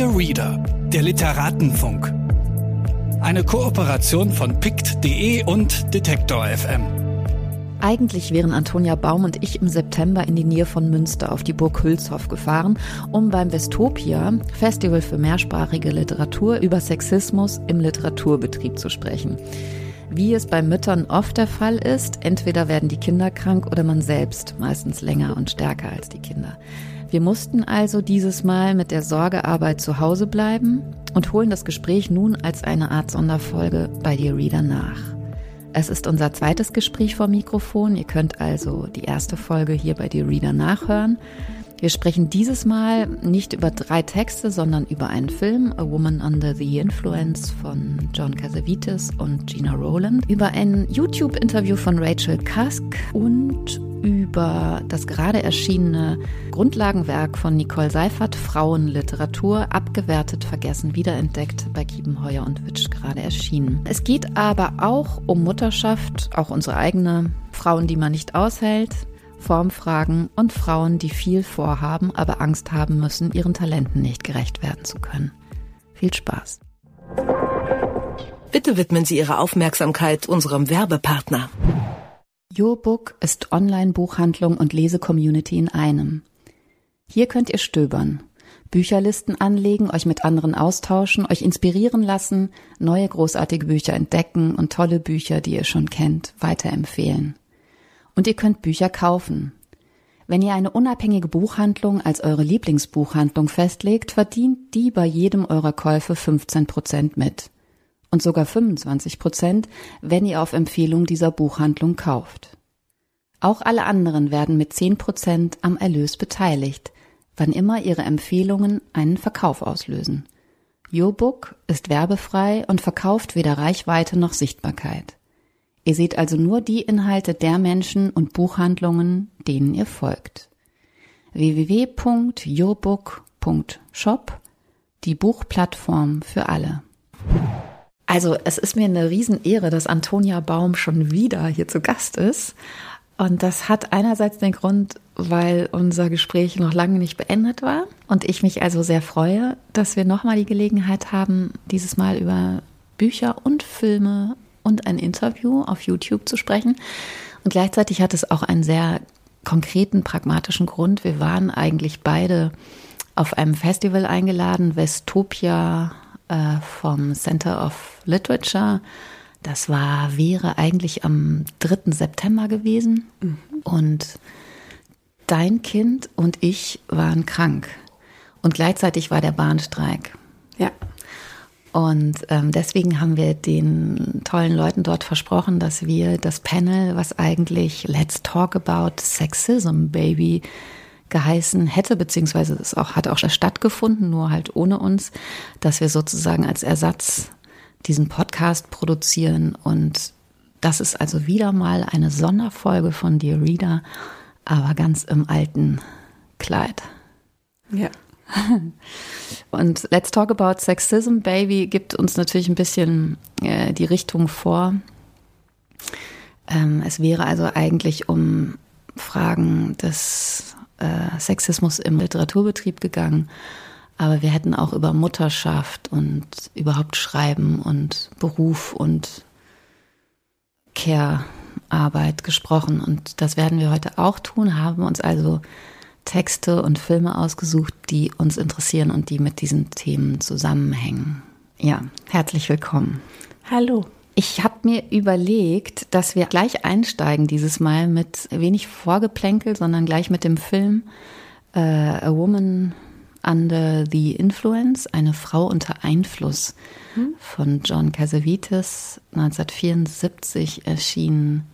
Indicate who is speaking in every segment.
Speaker 1: Dear Reader, der Literatenfunk. Eine Kooperation von pict.de und Detektor FM.
Speaker 2: Eigentlich wären Antonia Baum und ich im September in die Nähe von Münster auf die Burg Hülshoff gefahren, um beim Westopia, Festival für mehrsprachige Literatur, über Sexismus im Literaturbetrieb zu sprechen. Wie es bei Müttern oft der Fall ist, entweder werden die Kinder krank oder man selbst, meistens länger und stärker als die Kinder. Wir mussten also dieses Mal mit der Sorgearbeit zu Hause bleiben und holen das Gespräch nun als eine Art Sonderfolge bei dir Reader nach. Es ist unser zweites Gespräch vor Mikrofon. Ihr könnt also die erste Folge hier bei dir Reader nachhören. Wir sprechen dieses Mal nicht über drei Texte, sondern über einen Film, A Woman Under the Influence von John Casavites und Gina Rowland, über ein YouTube-Interview von Rachel Cusk und über das gerade erschienene Grundlagenwerk von Nicole Seifert, Frauenliteratur, abgewertet, vergessen, wiederentdeckt, bei Kiebenheuer und Witsch gerade erschienen. Es geht aber auch um Mutterschaft, auch unsere eigene, Frauen, die man nicht aushält, Formfragen und Frauen, die viel vorhaben, aber Angst haben müssen, ihren Talenten nicht gerecht werden zu können. Viel Spaß.
Speaker 3: Bitte widmen Sie Ihre Aufmerksamkeit unserem Werbepartner.
Speaker 2: YourBook ist Online-Buchhandlung und Lesecommunity in einem. Hier könnt ihr stöbern, Bücherlisten anlegen, euch mit anderen austauschen, euch inspirieren lassen, neue großartige Bücher entdecken und tolle Bücher, die ihr schon kennt, weiterempfehlen. Und ihr könnt Bücher kaufen. Wenn ihr eine unabhängige Buchhandlung als eure Lieblingsbuchhandlung festlegt, verdient die bei jedem eurer Käufe 15 Prozent mit. Und sogar 25 Prozent, wenn ihr auf Empfehlung dieser Buchhandlung kauft. Auch alle anderen werden mit 10 Prozent am Erlös beteiligt, wann immer ihre Empfehlungen einen Verkauf auslösen. YourBook ist werbefrei und verkauft weder Reichweite noch Sichtbarkeit. Ihr seht also nur die Inhalte der Menschen und Buchhandlungen, denen ihr folgt. www.yourbook.shop, die Buchplattform für alle. Also es ist mir eine Riesenehre, dass Antonia Baum schon wieder hier zu Gast ist. Und das hat einerseits den Grund, weil unser Gespräch noch lange nicht beendet war und ich mich also sehr freue, dass wir nochmal die Gelegenheit haben, dieses Mal über Bücher und Filme und ein Interview auf YouTube zu sprechen. Und gleichzeitig hat es auch einen sehr konkreten, pragmatischen Grund. Wir waren eigentlich beide auf einem Festival eingeladen, Westopia äh, vom Center of Literature. Das war, wäre eigentlich am 3. September gewesen. Mhm. Und dein Kind und ich waren krank. Und gleichzeitig war der Bahnstreik.
Speaker 4: Ja.
Speaker 2: Und ähm, deswegen haben wir den tollen Leuten dort versprochen, dass wir das Panel, was eigentlich Let's Talk About Sexism Baby geheißen hätte, beziehungsweise es auch, hat auch stattgefunden, nur halt ohne uns, dass wir sozusagen als Ersatz diesen Podcast produzieren. Und das ist also wieder mal eine Sonderfolge von Dear Reader, aber ganz im alten Kleid.
Speaker 4: Ja.
Speaker 2: Und Let's Talk About Sexism Baby gibt uns natürlich ein bisschen äh, die Richtung vor. Ähm, es wäre also eigentlich um Fragen des äh, Sexismus im Literaturbetrieb gegangen. Aber wir hätten auch über Mutterschaft und überhaupt Schreiben und Beruf und Care-Arbeit gesprochen. Und das werden wir heute auch tun, haben uns also Texte und Filme ausgesucht, die uns interessieren und die mit diesen Themen zusammenhängen. Ja, herzlich willkommen.
Speaker 4: Hallo.
Speaker 2: Ich habe mir überlegt, dass wir gleich einsteigen dieses Mal mit wenig Vorgeplänkel, sondern gleich mit dem Film äh, A Woman Under the Influence, eine Frau unter Einfluss hm? von John Casavites, 1974 erschienen.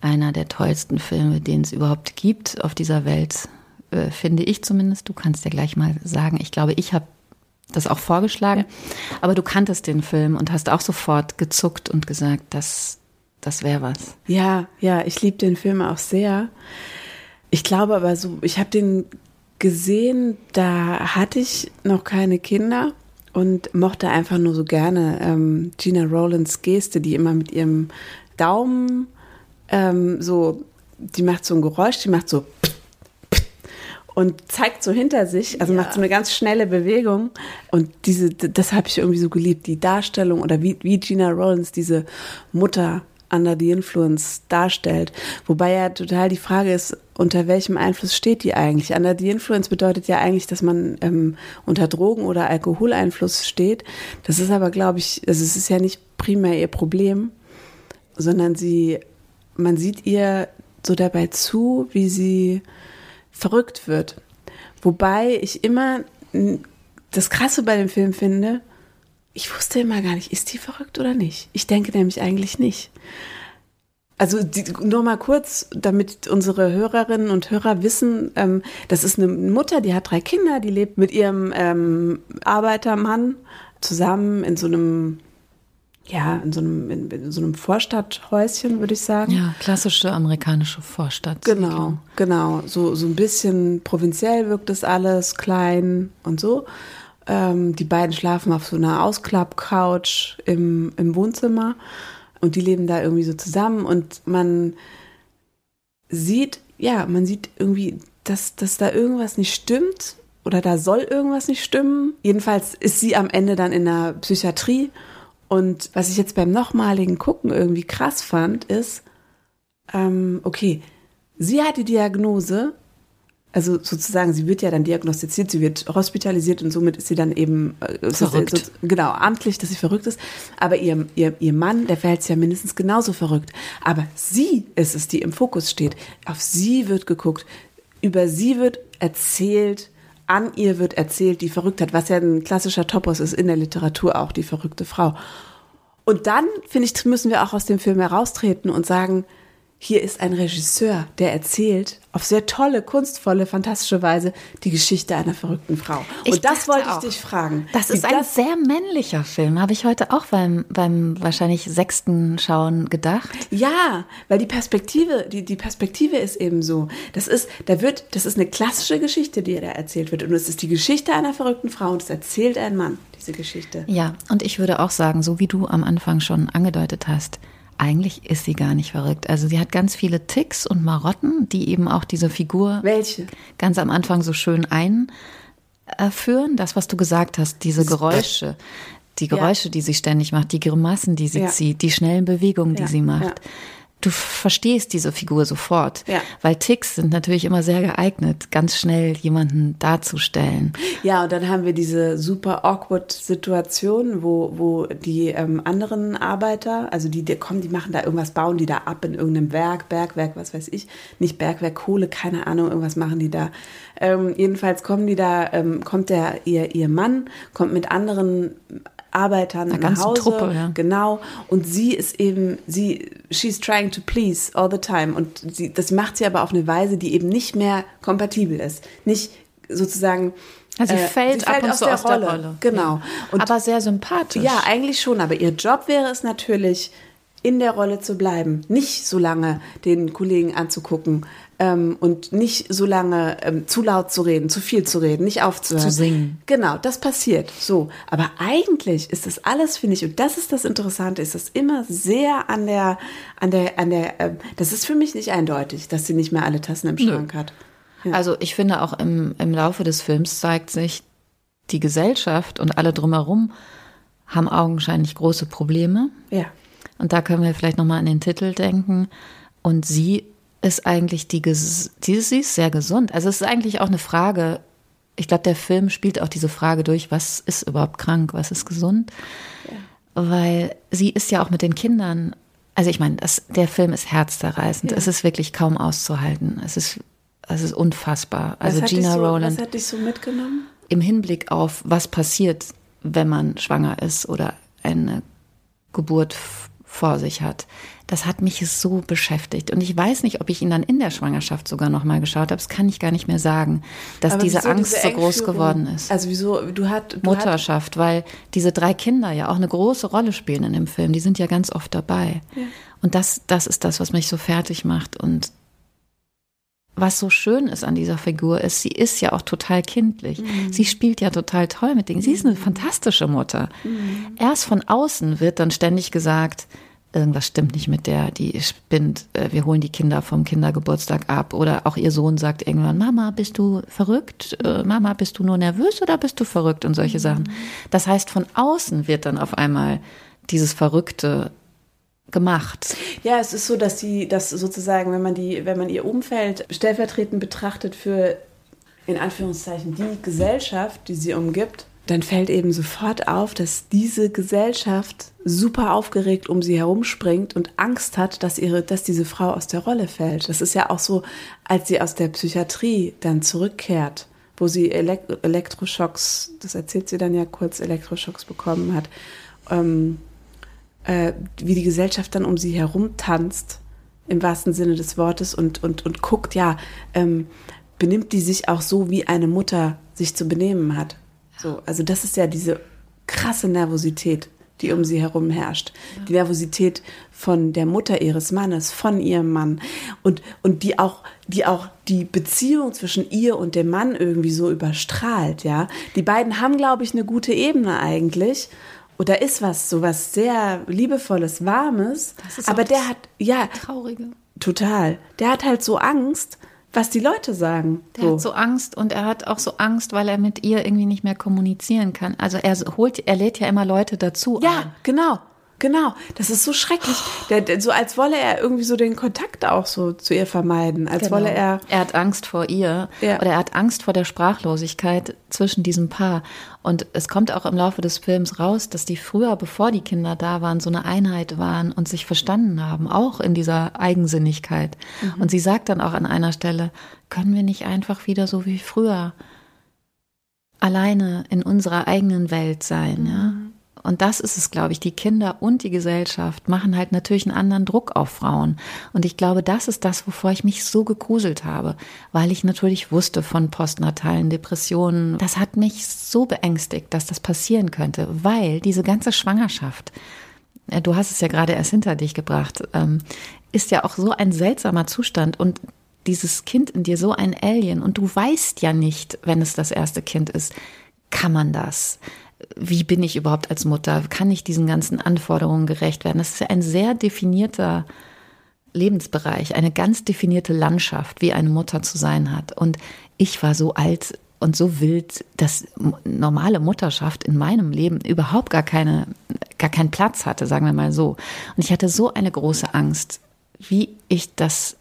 Speaker 2: Einer der tollsten Filme, den es überhaupt gibt auf dieser Welt, äh, finde ich zumindest. Du kannst ja gleich mal sagen, ich glaube, ich habe das auch vorgeschlagen, ja. aber du kanntest den Film und hast auch sofort gezuckt und gesagt, das, das wäre was.
Speaker 4: Ja, ja, ich liebe den Film auch sehr. Ich glaube aber so, ich habe den gesehen, da hatte ich noch keine Kinder und mochte einfach nur so gerne ähm, Gina Rowlands Geste, die immer mit ihrem Daumen ähm, so, die macht so ein Geräusch, die macht so und zeigt so hinter sich, also ja. macht so eine ganz schnelle Bewegung. Und diese, das habe ich irgendwie so geliebt, die Darstellung oder wie, wie Gina Rollins diese Mutter under the influence darstellt. Wobei ja total die Frage ist, unter welchem Einfluss steht die eigentlich? Under the influence bedeutet ja eigentlich, dass man ähm, unter Drogen- oder Alkoholeinfluss steht. Das ist aber, glaube ich, also es ist ja nicht primär ihr Problem, sondern sie, man sieht ihr so dabei zu, wie sie verrückt wird. Wobei ich immer das Krasse bei dem Film finde, ich wusste immer gar nicht, ist die verrückt oder nicht? Ich denke nämlich eigentlich nicht. Also die, nur mal kurz, damit unsere Hörerinnen und Hörer wissen, ähm, das ist eine Mutter, die hat drei Kinder, die lebt mit ihrem ähm, Arbeitermann zusammen in so einem ja, in so einem, in, in so einem Vorstadthäuschen, würde ich sagen.
Speaker 2: Ja, klassische amerikanische Vorstadt.
Speaker 4: Genau, genau. So, so ein bisschen provinziell wirkt das alles, klein und so. Ähm, die beiden schlafen auf so einer Ausklappcouch im, im Wohnzimmer und die leben da irgendwie so zusammen und man sieht, ja, man sieht irgendwie, dass, dass da irgendwas nicht stimmt oder da soll irgendwas nicht stimmen. Jedenfalls ist sie am Ende dann in der Psychiatrie und was ich jetzt beim nochmaligen Gucken irgendwie krass fand, ist, ähm, okay, sie hat die Diagnose, also sozusagen, sie wird ja dann diagnostiziert, sie wird hospitalisiert und somit ist sie dann eben
Speaker 2: äh, verrückt. So,
Speaker 4: genau, amtlich, dass sie verrückt ist. Aber ihr, ihr, ihr Mann, der verhält sich ja mindestens genauso verrückt. Aber sie ist es, die im Fokus steht. Auf sie wird geguckt, über sie wird erzählt, an ihr wird erzählt, die Verrücktheit, was ja ein klassischer Topos ist in der Literatur auch, die verrückte Frau. Und dann, finde ich, müssen wir auch aus dem Film heraustreten und sagen, hier ist ein Regisseur, der erzählt auf sehr tolle, kunstvolle, fantastische Weise die Geschichte einer verrückten Frau. Und ich das wollte ich dich fragen.
Speaker 2: Das ist ein das sehr männlicher Film, habe ich heute auch beim, beim wahrscheinlich sechsten Schauen gedacht.
Speaker 4: Ja, weil die Perspektive, die, die Perspektive ist eben so. Das ist, da wird, das ist eine klassische Geschichte, die da erzählt wird. Und es ist die Geschichte einer verrückten Frau und es erzählt ein Mann, diese Geschichte.
Speaker 2: Ja, und ich würde auch sagen, so wie du am Anfang schon angedeutet hast, eigentlich ist sie gar nicht verrückt. Also sie hat ganz viele Ticks und Marotten, die eben auch diese Figur
Speaker 4: Welche?
Speaker 2: ganz am Anfang so schön einführen. Das, was du gesagt hast, diese Geräusche, die Geräusche, ja. die sie ständig macht, die Grimassen, die sie ja. zieht, die schnellen Bewegungen, die ja. sie macht du verstehst diese Figur sofort. Ja. Weil Ticks sind natürlich immer sehr geeignet, ganz schnell jemanden darzustellen.
Speaker 4: Ja, und dann haben wir diese super awkward Situation, wo, wo die ähm, anderen Arbeiter, also die, die kommen, die machen da irgendwas, bauen die da ab in irgendeinem Werk, Bergwerk, was weiß ich, nicht Bergwerk, Kohle, keine Ahnung, irgendwas machen die da. Ähm, jedenfalls kommen die da, ähm, kommt der, ihr, ihr Mann, kommt mit anderen Arbeitern
Speaker 2: Eine nach
Speaker 4: Hause.
Speaker 2: Truppe, ja.
Speaker 4: Genau. Und sie ist eben, sie, she's trying to please all the time. Und sie, das macht sie aber auf eine Weise, die eben nicht mehr kompatibel ist. Nicht sozusagen.
Speaker 2: Also sie fällt, sie fällt ab und
Speaker 4: aus,
Speaker 2: zu
Speaker 4: der,
Speaker 2: aus
Speaker 4: Rolle.
Speaker 2: der Rolle.
Speaker 4: Genau.
Speaker 2: Und aber sehr sympathisch.
Speaker 4: Ja, eigentlich schon. Aber ihr Job wäre es natürlich, in der Rolle zu bleiben, nicht so lange den Kollegen anzugucken ähm, und nicht so lange ähm, zu laut zu reden, zu viel zu reden, nicht aufzuhören.
Speaker 2: Zu singen.
Speaker 4: Genau, das passiert. So, aber eigentlich ist das alles, finde ich, und das ist das Interessante, ist das immer sehr an der, an der, an der, äh, das ist für mich nicht eindeutig, dass sie nicht mehr alle Tassen im Schrank Nö. hat.
Speaker 2: Ja. Also ich finde auch im, im Laufe des Films zeigt sich, die Gesellschaft und alle drumherum haben augenscheinlich große Probleme.
Speaker 4: Ja.
Speaker 2: Und da können wir vielleicht nochmal an den Titel denken. Und sie ist eigentlich die, die, sie ist sehr gesund. Also es ist eigentlich auch eine Frage, ich glaube, der Film spielt auch diese Frage durch, was ist überhaupt krank, was ist gesund? Ja. Weil sie ist ja auch mit den Kindern, also ich meine, das, der Film ist herzzerreißend. Ja. Es ist wirklich kaum auszuhalten. Es ist, es ist unfassbar. Also Gina
Speaker 4: so,
Speaker 2: Rowland.
Speaker 4: Was hat dich so mitgenommen?
Speaker 2: Im Hinblick auf, was passiert, wenn man schwanger ist oder eine Geburt vor sich hat. Das hat mich so beschäftigt. Und ich weiß nicht, ob ich ihn dann in der Schwangerschaft sogar noch mal geschaut habe. Das kann ich gar nicht mehr sagen, dass diese Angst diese so groß geworden ist.
Speaker 4: Also wieso, du hast...
Speaker 2: Mutterschaft, weil diese drei Kinder ja auch eine große Rolle spielen in dem Film. Die sind ja ganz oft dabei. Ja. Und das, das ist das, was mich so fertig macht. Und was so schön ist an dieser Figur ist, sie ist ja auch total kindlich. Mhm. Sie spielt ja total toll mit Dingen. Sie ist eine mhm. fantastische Mutter. Mhm. Erst von außen wird dann ständig gesagt, irgendwas stimmt nicht mit der, die spinnt, äh, wir holen die Kinder vom Kindergeburtstag ab. Oder auch ihr Sohn sagt irgendwann, Mama, bist du verrückt? Äh, Mama, bist du nur nervös oder bist du verrückt? Und solche Sachen. Das heißt, von außen wird dann auf einmal dieses Verrückte gemacht.
Speaker 4: Ja, es ist so, dass sie, dass sozusagen, wenn man die, wenn man ihr Umfeld stellvertretend betrachtet für in Anführungszeichen die Gesellschaft, die sie umgibt, dann fällt eben sofort auf, dass diese Gesellschaft super aufgeregt um sie herumspringt und Angst hat, dass ihre, dass diese Frau aus der Rolle fällt. Das ist ja auch so, als sie aus der Psychiatrie dann zurückkehrt, wo sie Elekt Elektroschocks, das erzählt sie dann ja kurz, Elektroschocks bekommen hat, ähm, äh, wie die Gesellschaft dann um sie herum tanzt, im wahrsten Sinne des Wortes, und, und, und guckt, ja, ähm, benimmt die sich auch so, wie eine Mutter sich zu benehmen hat. So, also das ist ja diese krasse Nervosität, die um sie herum herrscht. Die Nervosität von der Mutter ihres Mannes, von ihrem Mann und, und die auch, die auch die Beziehung zwischen ihr und dem Mann irgendwie so überstrahlt, ja. Die beiden haben, glaube ich, eine gute Ebene eigentlich. Oder ist was, so was sehr liebevolles, warmes. aber der hat, ja.
Speaker 2: Traurige.
Speaker 4: Total. Der hat halt so Angst, was die Leute sagen.
Speaker 2: Der so. hat so Angst und er hat auch so Angst, weil er mit ihr irgendwie nicht mehr kommunizieren kann. Also er holt, er lädt ja immer Leute dazu.
Speaker 4: Ja, ein. genau. Genau, das ist so schrecklich. Der, der, so als wolle er irgendwie so den Kontakt auch so zu ihr vermeiden, als genau. wolle er.
Speaker 2: Er hat Angst vor ihr ja. oder er hat Angst vor der Sprachlosigkeit zwischen diesem Paar. Und es kommt auch im Laufe des Films raus, dass die früher, bevor die Kinder da waren, so eine Einheit waren und sich verstanden haben, auch in dieser Eigensinnigkeit. Mhm. Und sie sagt dann auch an einer Stelle, können wir nicht einfach wieder so wie früher alleine in unserer eigenen Welt sein, mhm. ja? Und das ist es, glaube ich. Die Kinder und die Gesellschaft machen halt natürlich einen anderen Druck auf Frauen. Und ich glaube, das ist das, wovor ich mich so gegruselt habe, weil ich natürlich wusste von postnatalen Depressionen. Das hat mich so beängstigt, dass das passieren könnte, weil diese ganze Schwangerschaft, äh, du hast es ja gerade erst hinter dich gebracht, ähm, ist ja auch so ein seltsamer Zustand und dieses Kind in dir so ein Alien und du weißt ja nicht, wenn es das erste Kind ist, kann man das? Wie bin ich überhaupt als Mutter? Kann ich diesen ganzen Anforderungen gerecht werden? Das ist ja ein sehr definierter Lebensbereich, eine ganz definierte Landschaft, wie eine Mutter zu sein hat. Und ich war so alt und so wild, dass normale Mutterschaft in meinem Leben überhaupt gar keine, gar keinen Platz hatte, sagen wir mal so. Und ich hatte so eine große Angst, wie ich das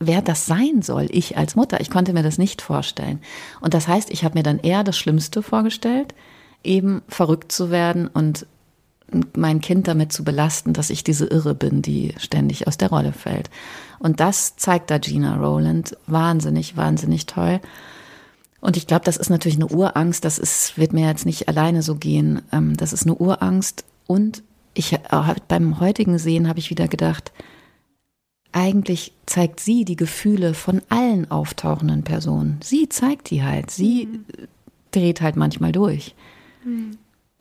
Speaker 2: wer das sein soll, ich als Mutter. Ich konnte mir das nicht vorstellen. Und das heißt, ich habe mir dann eher das Schlimmste vorgestellt, eben verrückt zu werden und mein Kind damit zu belasten, dass ich diese Irre bin, die ständig aus der Rolle fällt. Und das zeigt da Gina Rowland wahnsinnig, wahnsinnig toll. Und ich glaube, das ist natürlich eine Urangst. Das ist, wird mir jetzt nicht alleine so gehen. Ähm, das ist eine Urangst. Und ich, beim heutigen Sehen habe ich wieder gedacht, eigentlich zeigt sie die Gefühle von allen auftauchenden Personen. Sie zeigt die halt. Sie mhm. dreht halt manchmal durch.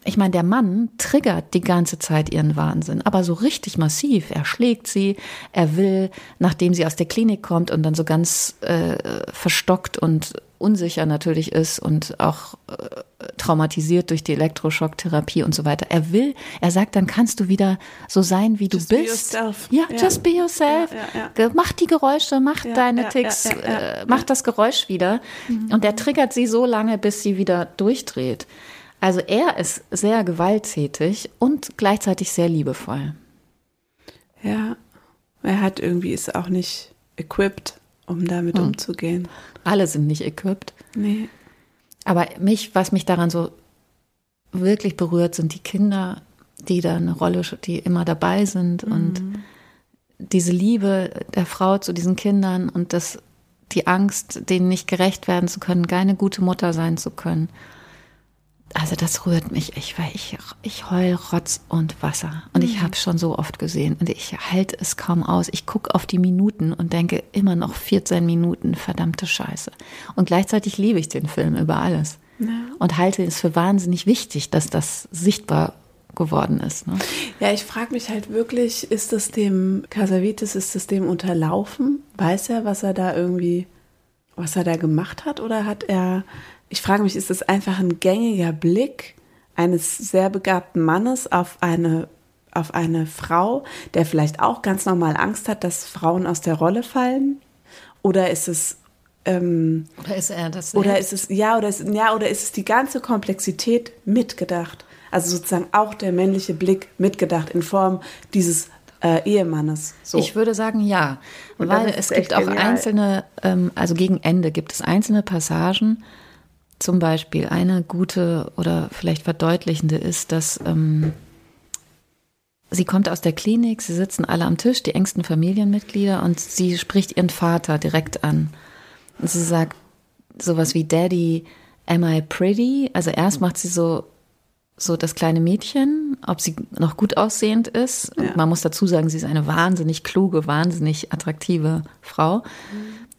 Speaker 2: Ich meine, der Mann triggert die ganze Zeit ihren Wahnsinn, aber so richtig massiv. Er schlägt sie, er will, nachdem sie aus der Klinik kommt und dann so ganz äh, verstockt und unsicher natürlich ist und auch äh, traumatisiert durch die Elektroschocktherapie und so weiter. Er will, er sagt, dann kannst du wieder so sein, wie just du bist. Ja, ja, just be yourself. Ja, ja, mach die Geräusche, mach deine Ticks, äh, mach das Geräusch wieder. Mhm. Und er triggert sie so lange, bis sie wieder durchdreht. Also er ist sehr gewalttätig und gleichzeitig sehr liebevoll.
Speaker 4: Ja, er hat irgendwie ist auch nicht equipped, um damit hm. umzugehen.
Speaker 2: Alle sind nicht equipped.
Speaker 4: Nee.
Speaker 2: Aber mich, was mich daran so wirklich berührt, sind die Kinder, die da eine Rolle, die immer dabei sind mhm. und diese Liebe der Frau zu diesen Kindern und das, die Angst, denen nicht gerecht werden zu können, keine gute Mutter sein zu können also das rührt mich. Ich, weil ich, ich heul Rotz und Wasser. Und mhm. ich habe schon so oft gesehen. Und ich halte es kaum aus. Ich gucke auf die Minuten und denke immer noch 14 Minuten, verdammte Scheiße. Und gleichzeitig liebe ich den Film über alles. Ja. Und halte es für wahnsinnig wichtig, dass das sichtbar geworden ist. Ne?
Speaker 4: Ja, ich frage mich halt wirklich, ist das dem Casavitis, ist das dem unterlaufen? Weiß er, was er da irgendwie, was er da gemacht hat? Oder hat er ich frage mich, ist das einfach ein gängiger Blick eines sehr begabten Mannes auf eine auf eine Frau, der vielleicht auch ganz normal Angst hat, dass Frauen aus der Rolle fallen? Oder ist es ähm,
Speaker 2: oder ist er das?
Speaker 4: Oder ist es ja oder ist ja oder ist es die ganze Komplexität mitgedacht? Also sozusagen auch der männliche Blick mitgedacht in Form dieses äh, Ehemannes.
Speaker 2: So. Ich würde sagen ja, Und weil es gibt auch genial. einzelne, ähm, also gegen Ende gibt es einzelne Passagen. Zum Beispiel eine gute oder vielleicht verdeutlichende ist, dass ähm, sie kommt aus der Klinik, sie sitzen alle am Tisch, die engsten Familienmitglieder, und sie spricht ihren Vater direkt an. Und sie sagt sowas wie Daddy, am I pretty? Also erst macht sie so so das kleine Mädchen, ob sie noch gut aussehend ist. Ja. man muss dazu sagen, sie ist eine wahnsinnig kluge, wahnsinnig attraktive Frau. Mhm.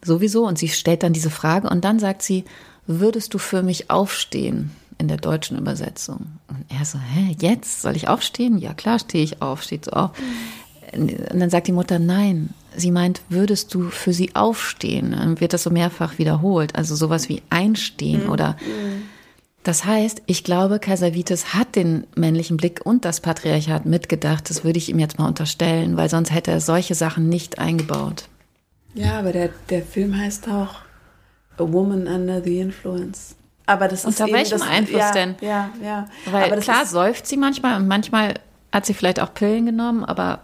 Speaker 2: Sowieso. Und sie stellt dann diese Frage und dann sagt sie, würdest du für mich aufstehen? In der deutschen Übersetzung. Und er so, hä, jetzt soll ich aufstehen? Ja, klar, stehe ich auf, steht so auf. Und dann sagt die Mutter, nein, sie meint, würdest du für sie aufstehen? Dann wird das so mehrfach wiederholt. Also sowas wie einstehen mhm. oder. Das heißt, ich glaube, Kaiservitis hat den männlichen Blick und das Patriarchat mitgedacht. Das würde ich ihm jetzt mal unterstellen, weil sonst hätte er solche Sachen nicht eingebaut.
Speaker 4: Ja, aber der, der Film heißt auch A Woman Under the Influence.
Speaker 2: Aber das ist Unter welchem das, Einfluss
Speaker 4: ja,
Speaker 2: denn?
Speaker 4: Ja, ja.
Speaker 2: Weil aber klar säuft sie manchmal und manchmal hat sie vielleicht auch Pillen genommen, aber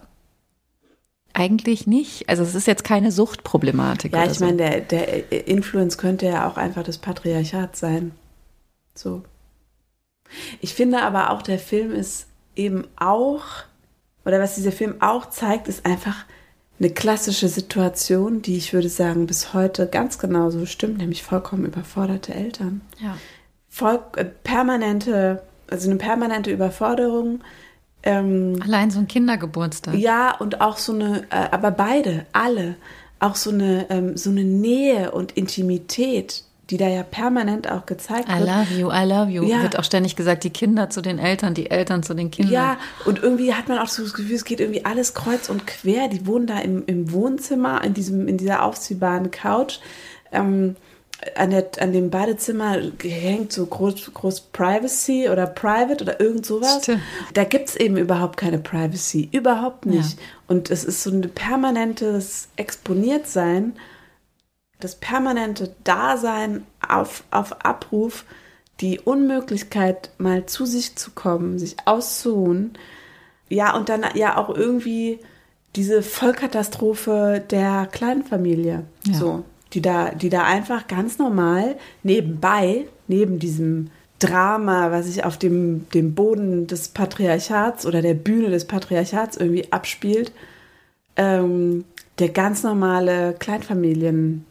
Speaker 2: eigentlich nicht. Also es ist jetzt keine Suchtproblematik.
Speaker 4: Ja, ich so. meine, der, der Influence könnte ja auch einfach das Patriarchat sein. So. Ich finde aber auch, der Film ist eben auch, oder was dieser Film auch zeigt, ist einfach eine klassische Situation, die ich würde sagen, bis heute ganz genauso stimmt, nämlich vollkommen überforderte Eltern.
Speaker 2: Ja.
Speaker 4: Voll, äh, permanente, also eine permanente Überforderung,
Speaker 2: ähm, Allein so ein Kindergeburtstag.
Speaker 4: Ja, und auch so eine, äh, aber beide, alle, auch so eine, ähm, so eine Nähe und Intimität, die da ja permanent auch gezeigt
Speaker 2: I
Speaker 4: wird.
Speaker 2: I love you, I love you. Ja. Wird auch ständig gesagt, die Kinder zu den Eltern, die Eltern zu den Kindern.
Speaker 4: Ja, und irgendwie hat man auch so das Gefühl, es geht irgendwie alles kreuz und quer. Die wohnen da im, im Wohnzimmer, in, diesem, in dieser aufziehbaren Couch. Ähm, an, der, an dem Badezimmer hängt so groß, groß Privacy oder Private oder irgend sowas. Stimmt. Da gibt es eben überhaupt keine Privacy. Überhaupt nicht. Ja. Und es ist so ein permanentes Exponiertsein, das permanente Dasein auf, auf Abruf, die Unmöglichkeit, mal zu sich zu kommen, sich auszuruhen. Ja, und dann ja auch irgendwie diese Vollkatastrophe der Kleinfamilie. Ja. So die da, die da einfach ganz normal nebenbei, neben diesem Drama, was sich auf dem, dem Boden des Patriarchats oder der Bühne des Patriarchats irgendwie abspielt, ähm, der ganz normale Kleinfamilien.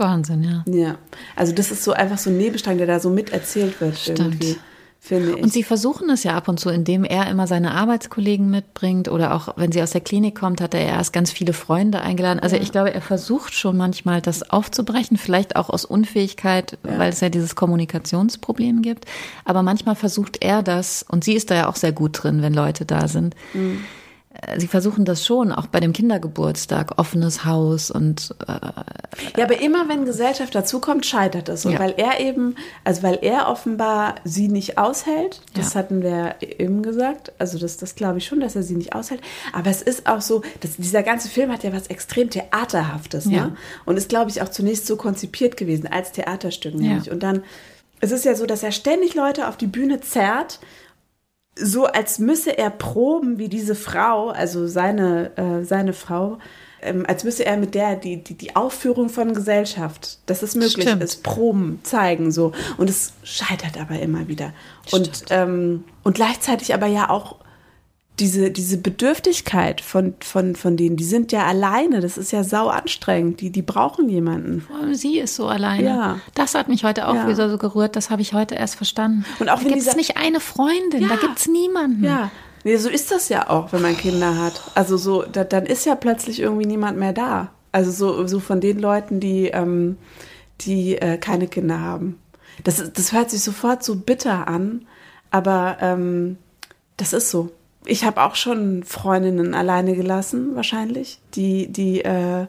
Speaker 2: Wahnsinn, ja.
Speaker 4: Ja. Also das ist so einfach so ein Nebenstrang, der da so miterzählt wird Stimmt. irgendwie finde ich.
Speaker 2: Und sie versuchen es ja ab und zu, indem er immer seine Arbeitskollegen mitbringt oder auch wenn sie aus der Klinik kommt, hat er erst ganz viele Freunde eingeladen. Also ja. ich glaube, er versucht schon manchmal das aufzubrechen, vielleicht auch aus Unfähigkeit, ja. weil es ja dieses Kommunikationsproblem gibt. Aber manchmal versucht er das und sie ist da ja auch sehr gut drin, wenn Leute da sind. Mhm Sie versuchen das schon, auch bei dem Kindergeburtstag, offenes Haus und. Äh,
Speaker 4: ja, aber immer wenn Gesellschaft dazukommt, scheitert es. Und ja. weil er eben, also weil er offenbar sie nicht aushält, das ja. hatten wir eben gesagt, also das, das glaube ich schon, dass er sie nicht aushält. Aber es ist auch so, dass dieser ganze Film hat ja was extrem Theaterhaftes, ne? Ja. Und ist, glaube ich, auch zunächst so konzipiert gewesen als Theaterstück nämlich. Und dann, es ist ja so, dass er ständig Leute auf die Bühne zerrt so als müsse er proben, wie diese Frau, also seine, äh, seine Frau, ähm, als müsse er mit der die, die, die Aufführung von Gesellschaft, dass es möglich Stimmt. ist, Proben zeigen so. Und es scheitert aber immer wieder. Und, ähm, und gleichzeitig aber ja auch diese, diese Bedürftigkeit von, von, von denen, die sind ja alleine, das ist ja sau anstrengend, die, die brauchen jemanden.
Speaker 2: Sie ist so alleine. Ja. Das hat mich heute auch ja. wieder so gerührt, das habe ich heute erst verstanden. Und auch da gibt es nicht eine Freundin, ja. da gibt es niemanden.
Speaker 4: Ja. Nee, so ist das ja auch, wenn man Kinder hat. Also so, da, dann ist ja plötzlich irgendwie niemand mehr da. Also so, so von den Leuten, die, ähm, die äh, keine Kinder haben. Das, das hört sich sofort so bitter an, aber ähm, das ist so ich habe auch schon Freundinnen alleine gelassen, wahrscheinlich, die, die äh,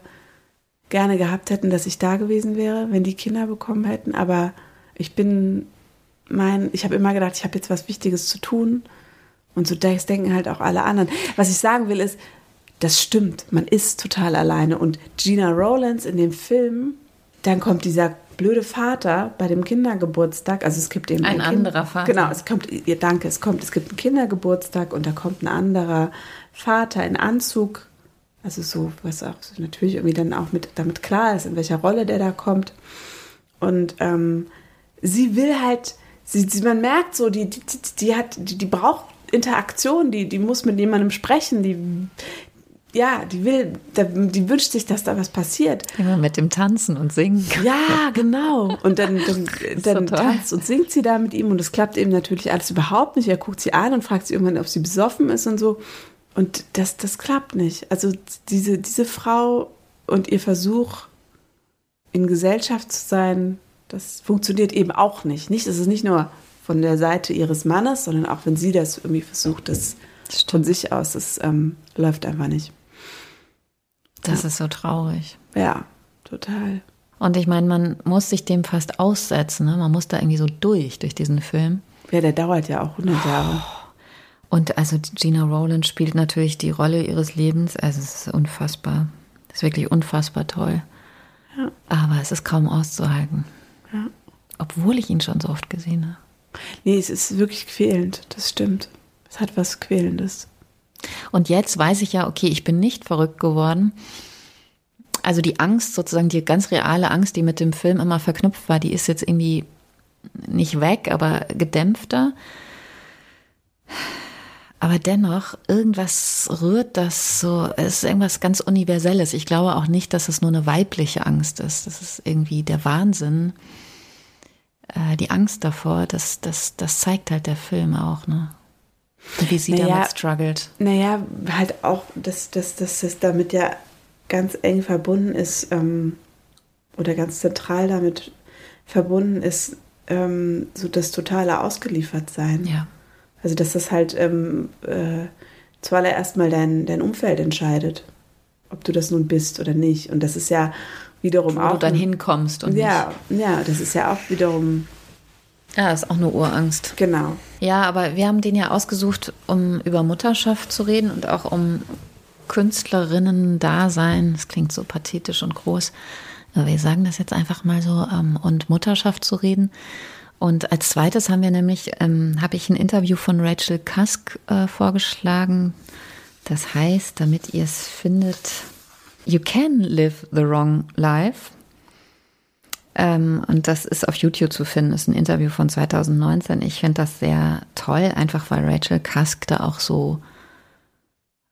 Speaker 4: gerne gehabt hätten, dass ich da gewesen wäre, wenn die Kinder bekommen hätten. Aber ich bin mein, ich habe immer gedacht, ich habe jetzt was Wichtiges zu tun Und so das denken halt auch alle anderen. Was ich sagen will ist, das stimmt, man ist total alleine. Und Gina Rowlands in dem Film, dann kommt dieser blöde Vater bei dem Kindergeburtstag, also es gibt eben
Speaker 2: ein, ein anderer kind, Vater.
Speaker 4: Genau, es kommt, ihr danke, es kommt, es gibt einen Kindergeburtstag und da kommt ein anderer Vater in Anzug, also so, was auch so natürlich irgendwie dann auch mit damit klar ist, in welcher Rolle der da kommt. Und ähm, sie will halt, sie, sie, man merkt so, die, die, die hat, die, die braucht Interaktion, die, die muss mit jemandem sprechen, die, ja, die will, die wünscht sich, dass da was passiert.
Speaker 2: Immer mit dem Tanzen und Singen.
Speaker 4: Ja, genau. Und dann, dann, dann so tanzt und singt sie da mit ihm und es klappt eben natürlich alles überhaupt nicht. Er guckt sie an und fragt sie irgendwann, ob sie besoffen ist und so. Und das, das klappt nicht. Also diese, diese Frau und ihr Versuch, in Gesellschaft zu sein, das funktioniert eben auch nicht. Nicht, es ist nicht nur von der Seite ihres Mannes, sondern auch wenn sie das irgendwie versucht, das, von sich aus, das ähm, läuft einfach nicht.
Speaker 2: Das ja. ist so traurig.
Speaker 4: Ja, total.
Speaker 2: Und ich meine, man muss sich dem fast aussetzen. Ne? Man muss da irgendwie so durch, durch diesen Film.
Speaker 4: Ja, der dauert ja auch 100 Jahre.
Speaker 2: Und also Gina Rowland spielt natürlich die Rolle ihres Lebens. Also es ist unfassbar. Es ist wirklich unfassbar toll. Ja. Aber es ist kaum auszuhalten. Ja. Obwohl ich ihn schon so oft gesehen habe.
Speaker 4: Nee, es ist wirklich quälend. Das stimmt. Es hat was Quälendes.
Speaker 2: Und jetzt weiß ich ja, okay, ich bin nicht verrückt geworden. Also die Angst, sozusagen die ganz reale Angst, die mit dem Film immer verknüpft war, die ist jetzt irgendwie nicht weg, aber gedämpfter. Aber dennoch, irgendwas rührt das so, es ist irgendwas ganz Universelles. Ich glaube auch nicht, dass es nur eine weibliche Angst ist. Das ist irgendwie der Wahnsinn, äh, die Angst davor, das, das, das zeigt halt der Film auch, ne? Wie sie naja, damit struggelt.
Speaker 4: Naja, halt auch, dass, dass, dass das damit ja ganz eng verbunden ist ähm, oder ganz zentral damit verbunden ist, ähm, so das totale Ausgeliefertsein.
Speaker 2: Ja.
Speaker 4: Also, dass das halt ähm, äh, zuallererst mal dein, dein Umfeld entscheidet, ob du das nun bist oder nicht. Und das ist ja wiederum
Speaker 2: Wo
Speaker 4: auch.
Speaker 2: Wo du dann hinkommst und
Speaker 4: ja, nicht. Ja, das ist ja auch wiederum
Speaker 2: ja, ist auch eine Urangst.
Speaker 4: Genau.
Speaker 2: Ja, aber wir haben den ja ausgesucht, um über Mutterschaft zu reden und auch um Künstlerinnen-Dasein. Das klingt so pathetisch und groß. Aber wir sagen das jetzt einfach mal so, ähm, und Mutterschaft zu reden. Und als zweites haben wir nämlich, ähm, habe ich ein Interview von Rachel Cusk äh, vorgeschlagen. Das heißt, damit ihr es findet, You can live the wrong life. Ähm, und das ist auf YouTube zu finden. Das ist ein Interview von 2019. Ich finde das sehr toll, einfach weil Rachel Cusk da auch so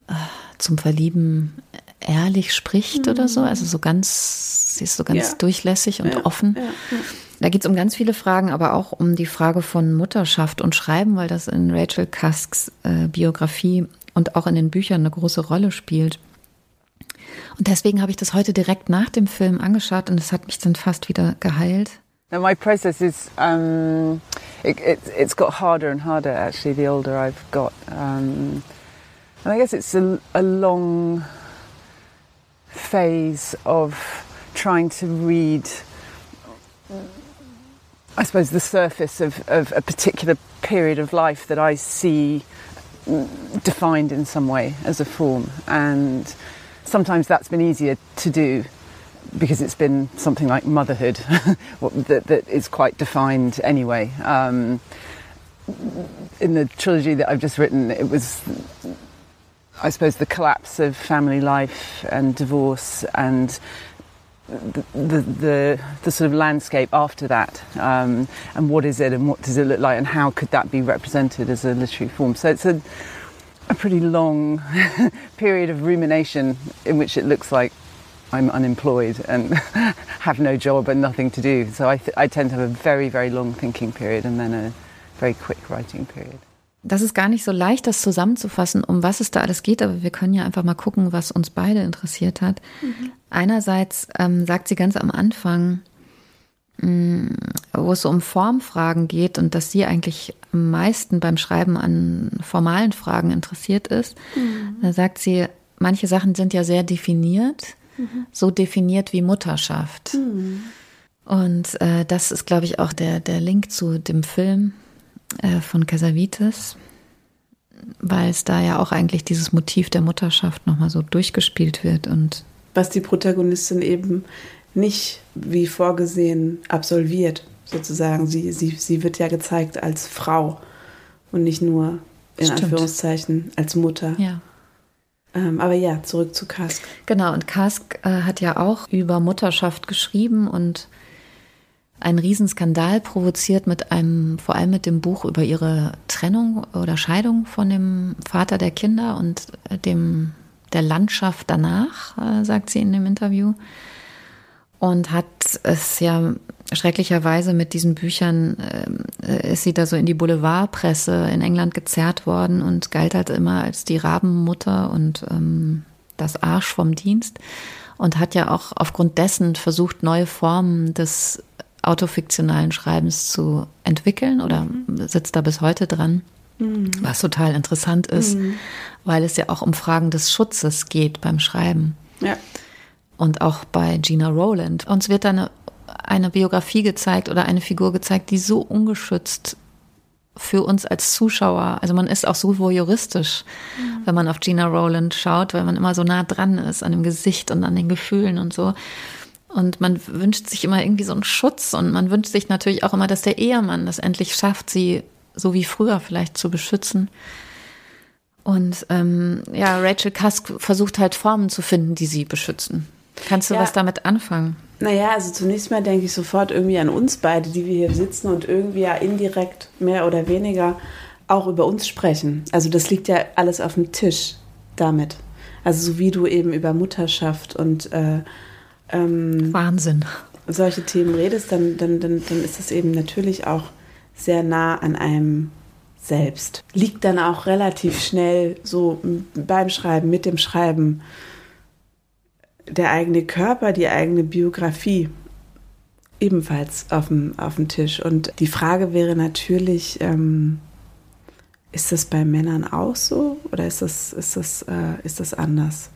Speaker 2: äh, zum Verlieben ehrlich spricht mhm. oder so. Also so ganz, sie ist so ganz ja. durchlässig und ja. offen. Ja. Da geht es um ganz viele Fragen, aber auch um die Frage von Mutterschaft und Schreiben, weil das in Rachel Cusks äh, Biografie und auch in den Büchern eine große Rolle spielt. Deswegen habe ich das heute direkt nach dem Film angeschaut und es hat mich dann fast wieder geheilt.
Speaker 5: Now my process is um, it, it, it's got harder and harder actually the older I've got, um, and I guess it's a, a long phase of trying to read. I suppose the surface of, of a particular period of life that I see defined in some way as a form and sometimes that's been easier to do because it's been something like motherhood that, that is quite defined anyway. Um, in the trilogy that I've just written, it was, I suppose, the collapse of family life and divorce and the, the, the, the sort of landscape after that um, and what is it and what does it look like and how could that be represented as a literary form. So it's a a pretty long period of rumination in which it looks like I'm unemployed and have no job and nothing to do. So I, th- I tend to have a very, very long thinking period and then a very quick writing period.
Speaker 2: Das ist gar nicht so leicht, das zusammenzufassen, um was es da alles geht, aber wir können ja einfach mal gucken, was uns beide interessiert hat. Mhm. Einerseits ähm, sagt sie ganz am Anfang, wo es so um Formfragen geht und dass sie eigentlich am meisten beim Schreiben an formalen Fragen interessiert ist. Mhm. Da sagt sie, manche Sachen sind ja sehr definiert, mhm. so definiert wie Mutterschaft. Mhm. Und äh, das ist, glaube ich, auch der, der Link zu dem Film äh, von Casavites. weil es da ja auch eigentlich dieses Motiv der Mutterschaft nochmal so durchgespielt wird und
Speaker 4: was die Protagonistin eben nicht wie vorgesehen absolviert, sozusagen. Sie, sie, sie wird ja gezeigt als Frau und nicht nur in
Speaker 2: Stimmt.
Speaker 4: Anführungszeichen als Mutter.
Speaker 2: ja.
Speaker 4: Ähm, aber ja, zurück zu Kask.
Speaker 2: Genau, und Kask äh, hat ja auch über Mutterschaft geschrieben und einen Riesenskandal provoziert mit einem, vor allem mit dem Buch über ihre Trennung oder Scheidung von dem Vater der Kinder und äh, dem der Landschaft danach, äh, sagt sie in dem Interview. Und hat es ja schrecklicherweise mit diesen Büchern, äh, ist sie da so in die Boulevardpresse in England gezerrt worden und galt halt immer als die Rabenmutter und ähm, das Arsch vom Dienst. Und hat ja auch aufgrund dessen versucht, neue Formen des autofiktionalen Schreibens zu entwickeln oder sitzt da bis heute dran. Was total interessant ist, weil es ja auch um Fragen des Schutzes geht beim Schreiben
Speaker 4: Ja.
Speaker 2: Und auch bei Gina Rowland. Uns wird eine, eine Biografie gezeigt oder eine Figur gezeigt, die so ungeschützt für uns als Zuschauer, also man ist auch so voyeuristisch, wenn man auf Gina Rowland schaut, weil man immer so nah dran ist an dem Gesicht und an den Gefühlen und so. Und man wünscht sich immer irgendwie so einen Schutz und man wünscht sich natürlich auch immer, dass der Ehemann das endlich schafft, sie so wie früher vielleicht zu beschützen. Und ähm, ja, Rachel Cusk versucht halt Formen zu finden, die sie beschützen. Kannst du
Speaker 4: Ja.
Speaker 2: was damit anfangen?
Speaker 4: Naja, also zunächst mal denke ich sofort irgendwie an uns beide, die wir hier sitzen und irgendwie ja indirekt mehr oder weniger auch über uns sprechen. Also das liegt ja alles auf dem Tisch damit. Also so wie du eben über Mutterschaft und äh, ähm,
Speaker 2: Wahnsinn.
Speaker 4: solche Themen redest, dann, dann, dann, dann ist das eben natürlich auch sehr nah an einem selbst. Liegt dann auch relativ schnell so beim Schreiben, mit dem Schreiben, der eigene Körper, die eigene Biografie ebenfalls auf dem, auf dem Tisch. Und die Frage wäre natürlich, ähm, ist das bei Männern auch so oder ist das, ist das, äh, ist das anders?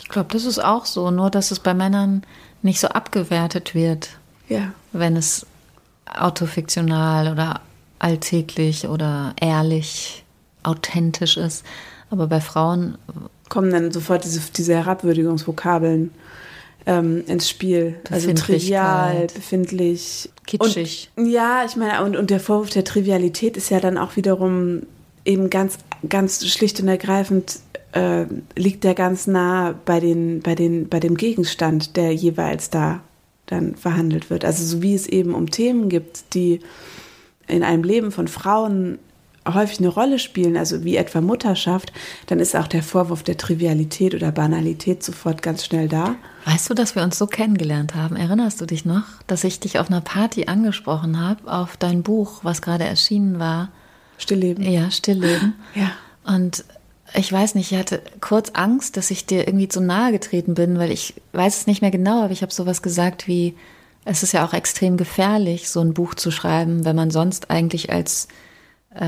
Speaker 2: Ich glaube, das ist auch so, nur dass es bei Männern nicht so abgewertet wird,
Speaker 4: Ja.
Speaker 2: wenn es autofiktional oder alltäglich oder ehrlich, authentisch ist. Aber bei Frauen,
Speaker 4: kommen dann sofort diese, diese Herabwürdigungsvokabeln ähm, ins Spiel. Also trivial, befindlich.
Speaker 2: Kitschig.
Speaker 4: Und, ja, ich meine, und, und der Vorwurf der Trivialität ist ja dann auch wiederum eben ganz, ganz schlicht und ergreifend äh, liegt der ganz nah bei, den, bei, den, bei dem Gegenstand, der jeweils da dann verhandelt wird. Also so wie es eben um Themen gibt, die in einem Leben von Frauen häufig eine Rolle spielen, also wie etwa Mutterschaft, dann ist auch der Vorwurf der Trivialität oder Banalität sofort ganz schnell da.
Speaker 2: weißt du, dass wir uns so kennengelernt haben? Erinnerst du dich noch, dass ich dich auf einer Party angesprochen habe auf dein Buch, was gerade erschienen war?
Speaker 4: Stillleben.
Speaker 2: Ja, Stillleben.
Speaker 4: Ja.
Speaker 2: Und ich weiß nicht, ich hatte kurz Angst, dass ich dir irgendwie zu nahe getreten bin, weil ich weiß es nicht mehr genau, aber ich habe sowas gesagt wie, es ist ja auch extrem gefährlich, so ein Buch zu schreiben, wenn man sonst eigentlich als,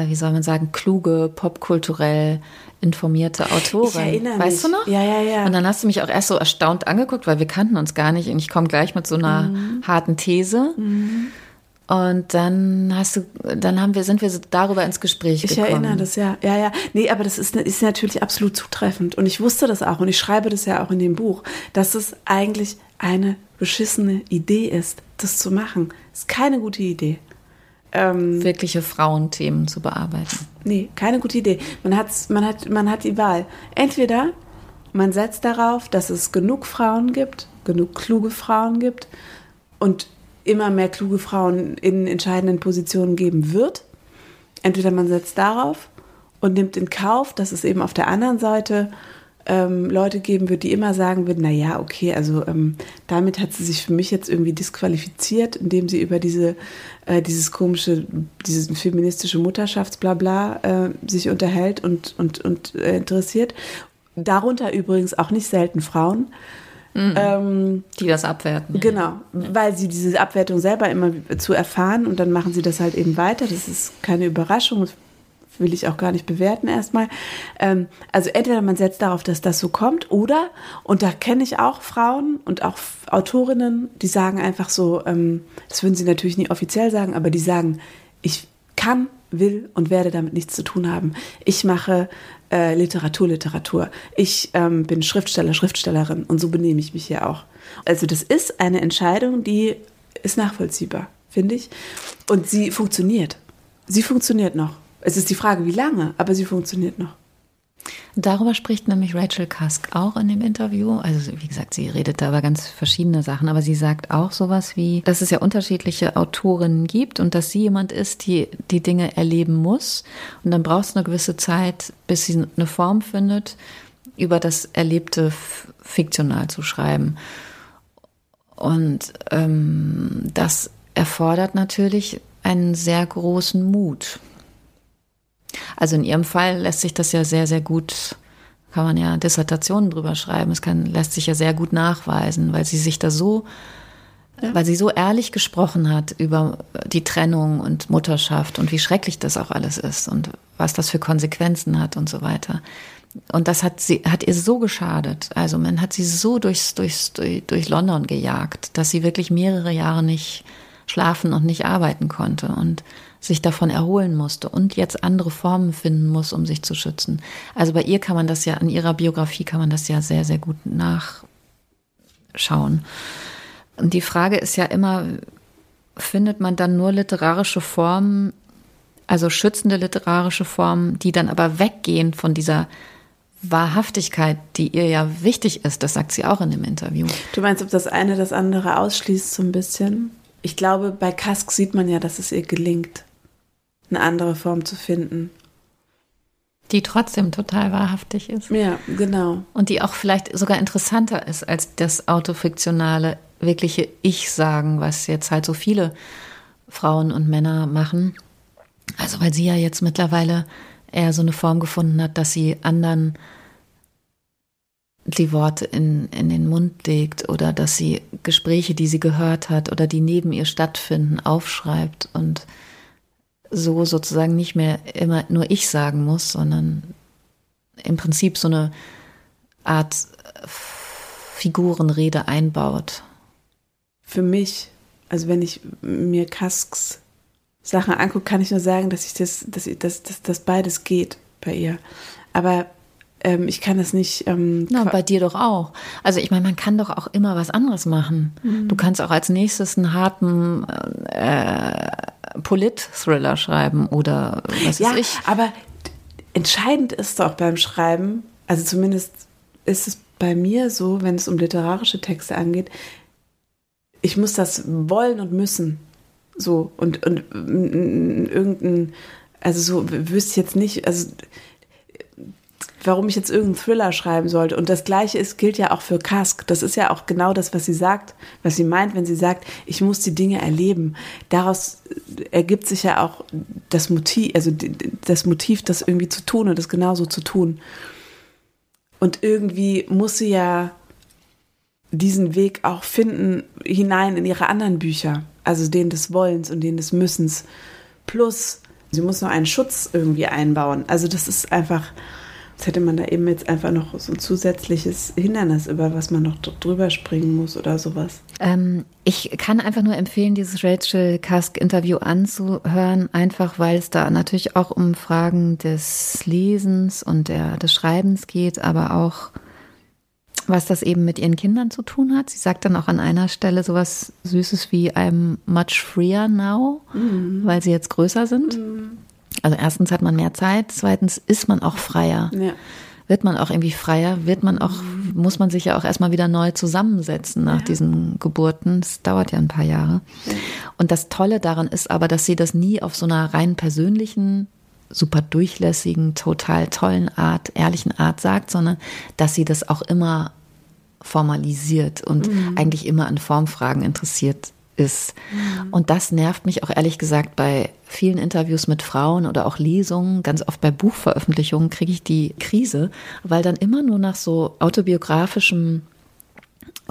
Speaker 2: wie soll man sagen, kluge, popkulturell informierte Autorin.
Speaker 4: Ich erinnere
Speaker 2: weißt du
Speaker 4: mich.
Speaker 2: noch?
Speaker 4: Ja, ja, ja.
Speaker 2: Und dann hast du mich auch erst so erstaunt angeguckt, weil wir kannten uns gar nicht und ich komme gleich mit so einer
Speaker 4: Mhm.
Speaker 2: harten These. Und dann hast du, dann haben wir, sind wir darüber ins Gespräch
Speaker 4: Ich
Speaker 2: gekommen.
Speaker 4: erinnere das, ja. Ja, ja. Nee, aber das ist, ist natürlich absolut zutreffend. Und ich wusste das auch und ich schreibe das ja auch in dem Buch, dass es eigentlich eine beschissene Idee ist, das zu machen. Ist keine gute Idee. Ähm,
Speaker 2: wirkliche Frauenthemen zu bearbeiten.
Speaker 4: Nee, keine gute Idee. Man, hat's, man, hat, man hat die Wahl. Entweder man setzt darauf, dass es genug Frauen gibt, genug kluge Frauen gibt und immer mehr kluge Frauen in entscheidenden Positionen geben wird. Entweder man setzt darauf und nimmt in Kauf, dass es eben auf der anderen Seite ähm, Leute geben wird, die immer sagen würden, na ja, okay, also ähm, damit hat sie sich für mich jetzt irgendwie disqualifiziert, indem sie über diese, äh, dieses komische, dieses feministische Mutterschaftsblabla äh, sich unterhält und, und, und äh, interessiert. Darunter übrigens auch nicht selten Frauen. Ähm,
Speaker 2: Die das abwerten.
Speaker 4: Genau, weil sie diese Abwertung selber immer zu erfahren und dann machen sie das halt eben weiter. Das ist keine Überraschung, will ich auch gar nicht bewerten erstmal. Ähm, also entweder man setzt darauf, dass das so kommt oder, und da kenne ich auch Frauen und auch Autorinnen, die sagen einfach so, ähm, das würden sie natürlich nie offiziell sagen, aber die sagen, ich kann, will und werde damit nichts zu tun haben. Ich mache äh, Literatur, Literatur. Ich ähm, bin Schriftsteller, Schriftstellerin und so benehme ich mich hier auch. Also das ist eine Entscheidung, die ist nachvollziehbar, finde ich. Und sie funktioniert. Sie funktioniert noch. Es ist die Frage, wie lange, aber sie funktioniert noch.
Speaker 2: Darüber spricht nämlich Rachel Cusk auch in dem Interview. Also wie gesagt, sie redet da über ganz verschiedene Sachen, aber sie sagt auch sowas wie, dass es ja unterschiedliche Autorinnen gibt und dass sie jemand ist, die die Dinge erleben muss. Und dann braucht es eine gewisse Zeit, bis sie eine Form findet, über das Erlebte fiktional zu schreiben. Und ähm, das erfordert natürlich einen sehr großen Mut. Also in ihrem Fall lässt sich das ja sehr, sehr gut, kann man ja Dissertationen drüber schreiben. Es kann, lässt sich ja sehr gut nachweisen, weil sie sich da so, ja. weil sie so ehrlich gesprochen hat über die Trennung und Mutterschaft und wie schrecklich das auch alles ist und was das für Konsequenzen hat und so weiter. Und das hat sie, hat ihr so geschadet. Also man hat sie so durchs, durchs, durch, durch London gejagt, dass sie wirklich mehrere Jahre nicht schlafen und nicht arbeiten konnte. Und sich davon erholen musste und jetzt andere Formen finden muss, um sich zu schützen. Also bei ihr kann man das ja, in ihrer Biografie kann man das ja sehr, sehr gut nachschauen. Und die Frage ist ja immer, findet man dann nur literarische Formen, also schützende literarische Formen, die dann aber weggehen von dieser Wahrhaftigkeit, die ihr ja wichtig ist, das sagt sie auch in dem Interview.
Speaker 4: Du meinst, ob das eine das andere ausschließt so ein bisschen? Ich glaube, bei Kask sieht man ja, dass es ihr gelingt eine andere Form zu finden.
Speaker 2: Die trotzdem total wahrhaftig ist.
Speaker 4: Ja, genau.
Speaker 2: Und die auch vielleicht sogar interessanter ist als das autofiktionale, wirkliche Ich-Sagen, was jetzt halt so viele Frauen und Männer machen. Also weil sie ja jetzt mittlerweile eher so eine Form gefunden hat, dass sie anderen die Worte in, in den Mund legt oder dass sie Gespräche, die sie gehört hat oder die neben ihr stattfinden, aufschreibt und so sozusagen nicht mehr immer nur ich sagen muss, sondern im Prinzip so eine Art Figurenrede einbaut.
Speaker 4: Für mich, also wenn ich mir Kasks Sachen angucke, kann ich nur sagen, dass ich das, dass, ich, dass, dass, dass beides geht bei ihr. Aber ähm, ich kann das nicht. Ähm,
Speaker 2: Na, bei dir doch auch. Also ich meine, man kann doch auch immer was anderes machen. Mhm. Du kannst auch als nächstes einen harten äh, Polit-Thriller schreiben oder was
Speaker 4: ja,
Speaker 2: weiß ich.
Speaker 4: Aber entscheidend ist doch beim Schreiben, also zumindest ist es bei mir so, wenn es um literarische Texte angeht, ich muss das wollen und müssen. So, und, und irgendein, also so wüsste ich jetzt nicht, also warum ich jetzt irgendeinen Thriller schreiben sollte. Und das Gleiche ist, gilt ja auch für Kask. Das ist ja auch genau das, was sie sagt, was sie meint, wenn sie sagt, ich muss die Dinge erleben. Daraus ergibt sich ja auch das Motiv, also das Motiv, das irgendwie zu tun und das genauso zu tun. Und irgendwie muss sie ja diesen Weg auch finden hinein in ihre anderen Bücher, also den des Wollens und den des Müssens. Plus, sie muss noch einen Schutz irgendwie einbauen. Also das ist einfach, Jetzt hätte man da eben jetzt einfach noch so ein zusätzliches Hindernis, über was man noch drüber springen muss oder sowas.
Speaker 2: Ähm, ich kann einfach nur empfehlen, dieses Rachel Kask-Interview anzuhören, einfach weil es da natürlich auch um Fragen des Lesens und der, des Schreibens geht, aber auch was das eben mit ihren Kindern zu tun hat. Sie sagt dann auch an einer Stelle sowas Süßes wie I'm much freer now, mhm. weil sie jetzt größer sind. Mhm. Also erstens hat man mehr Zeit, zweitens ist man auch freier. Ja. Wird man auch irgendwie freier, wird man auch, muss man sich ja auch erstmal wieder neu zusammensetzen nach ja. diesen Geburten. Das dauert ja ein paar Jahre. Ja. Und das Tolle daran ist aber, dass sie das nie auf so einer rein persönlichen, super durchlässigen, total tollen Art, ehrlichen Art sagt, sondern dass sie das auch immer formalisiert und mhm. eigentlich immer an Formfragen interessiert ist. Mhm. Und das nervt mich auch ehrlich gesagt bei vielen Interviews mit Frauen oder auch Lesungen. Ganz oft bei Buchveröffentlichungen kriege ich die Krise, weil dann immer nur nach so autobiografischem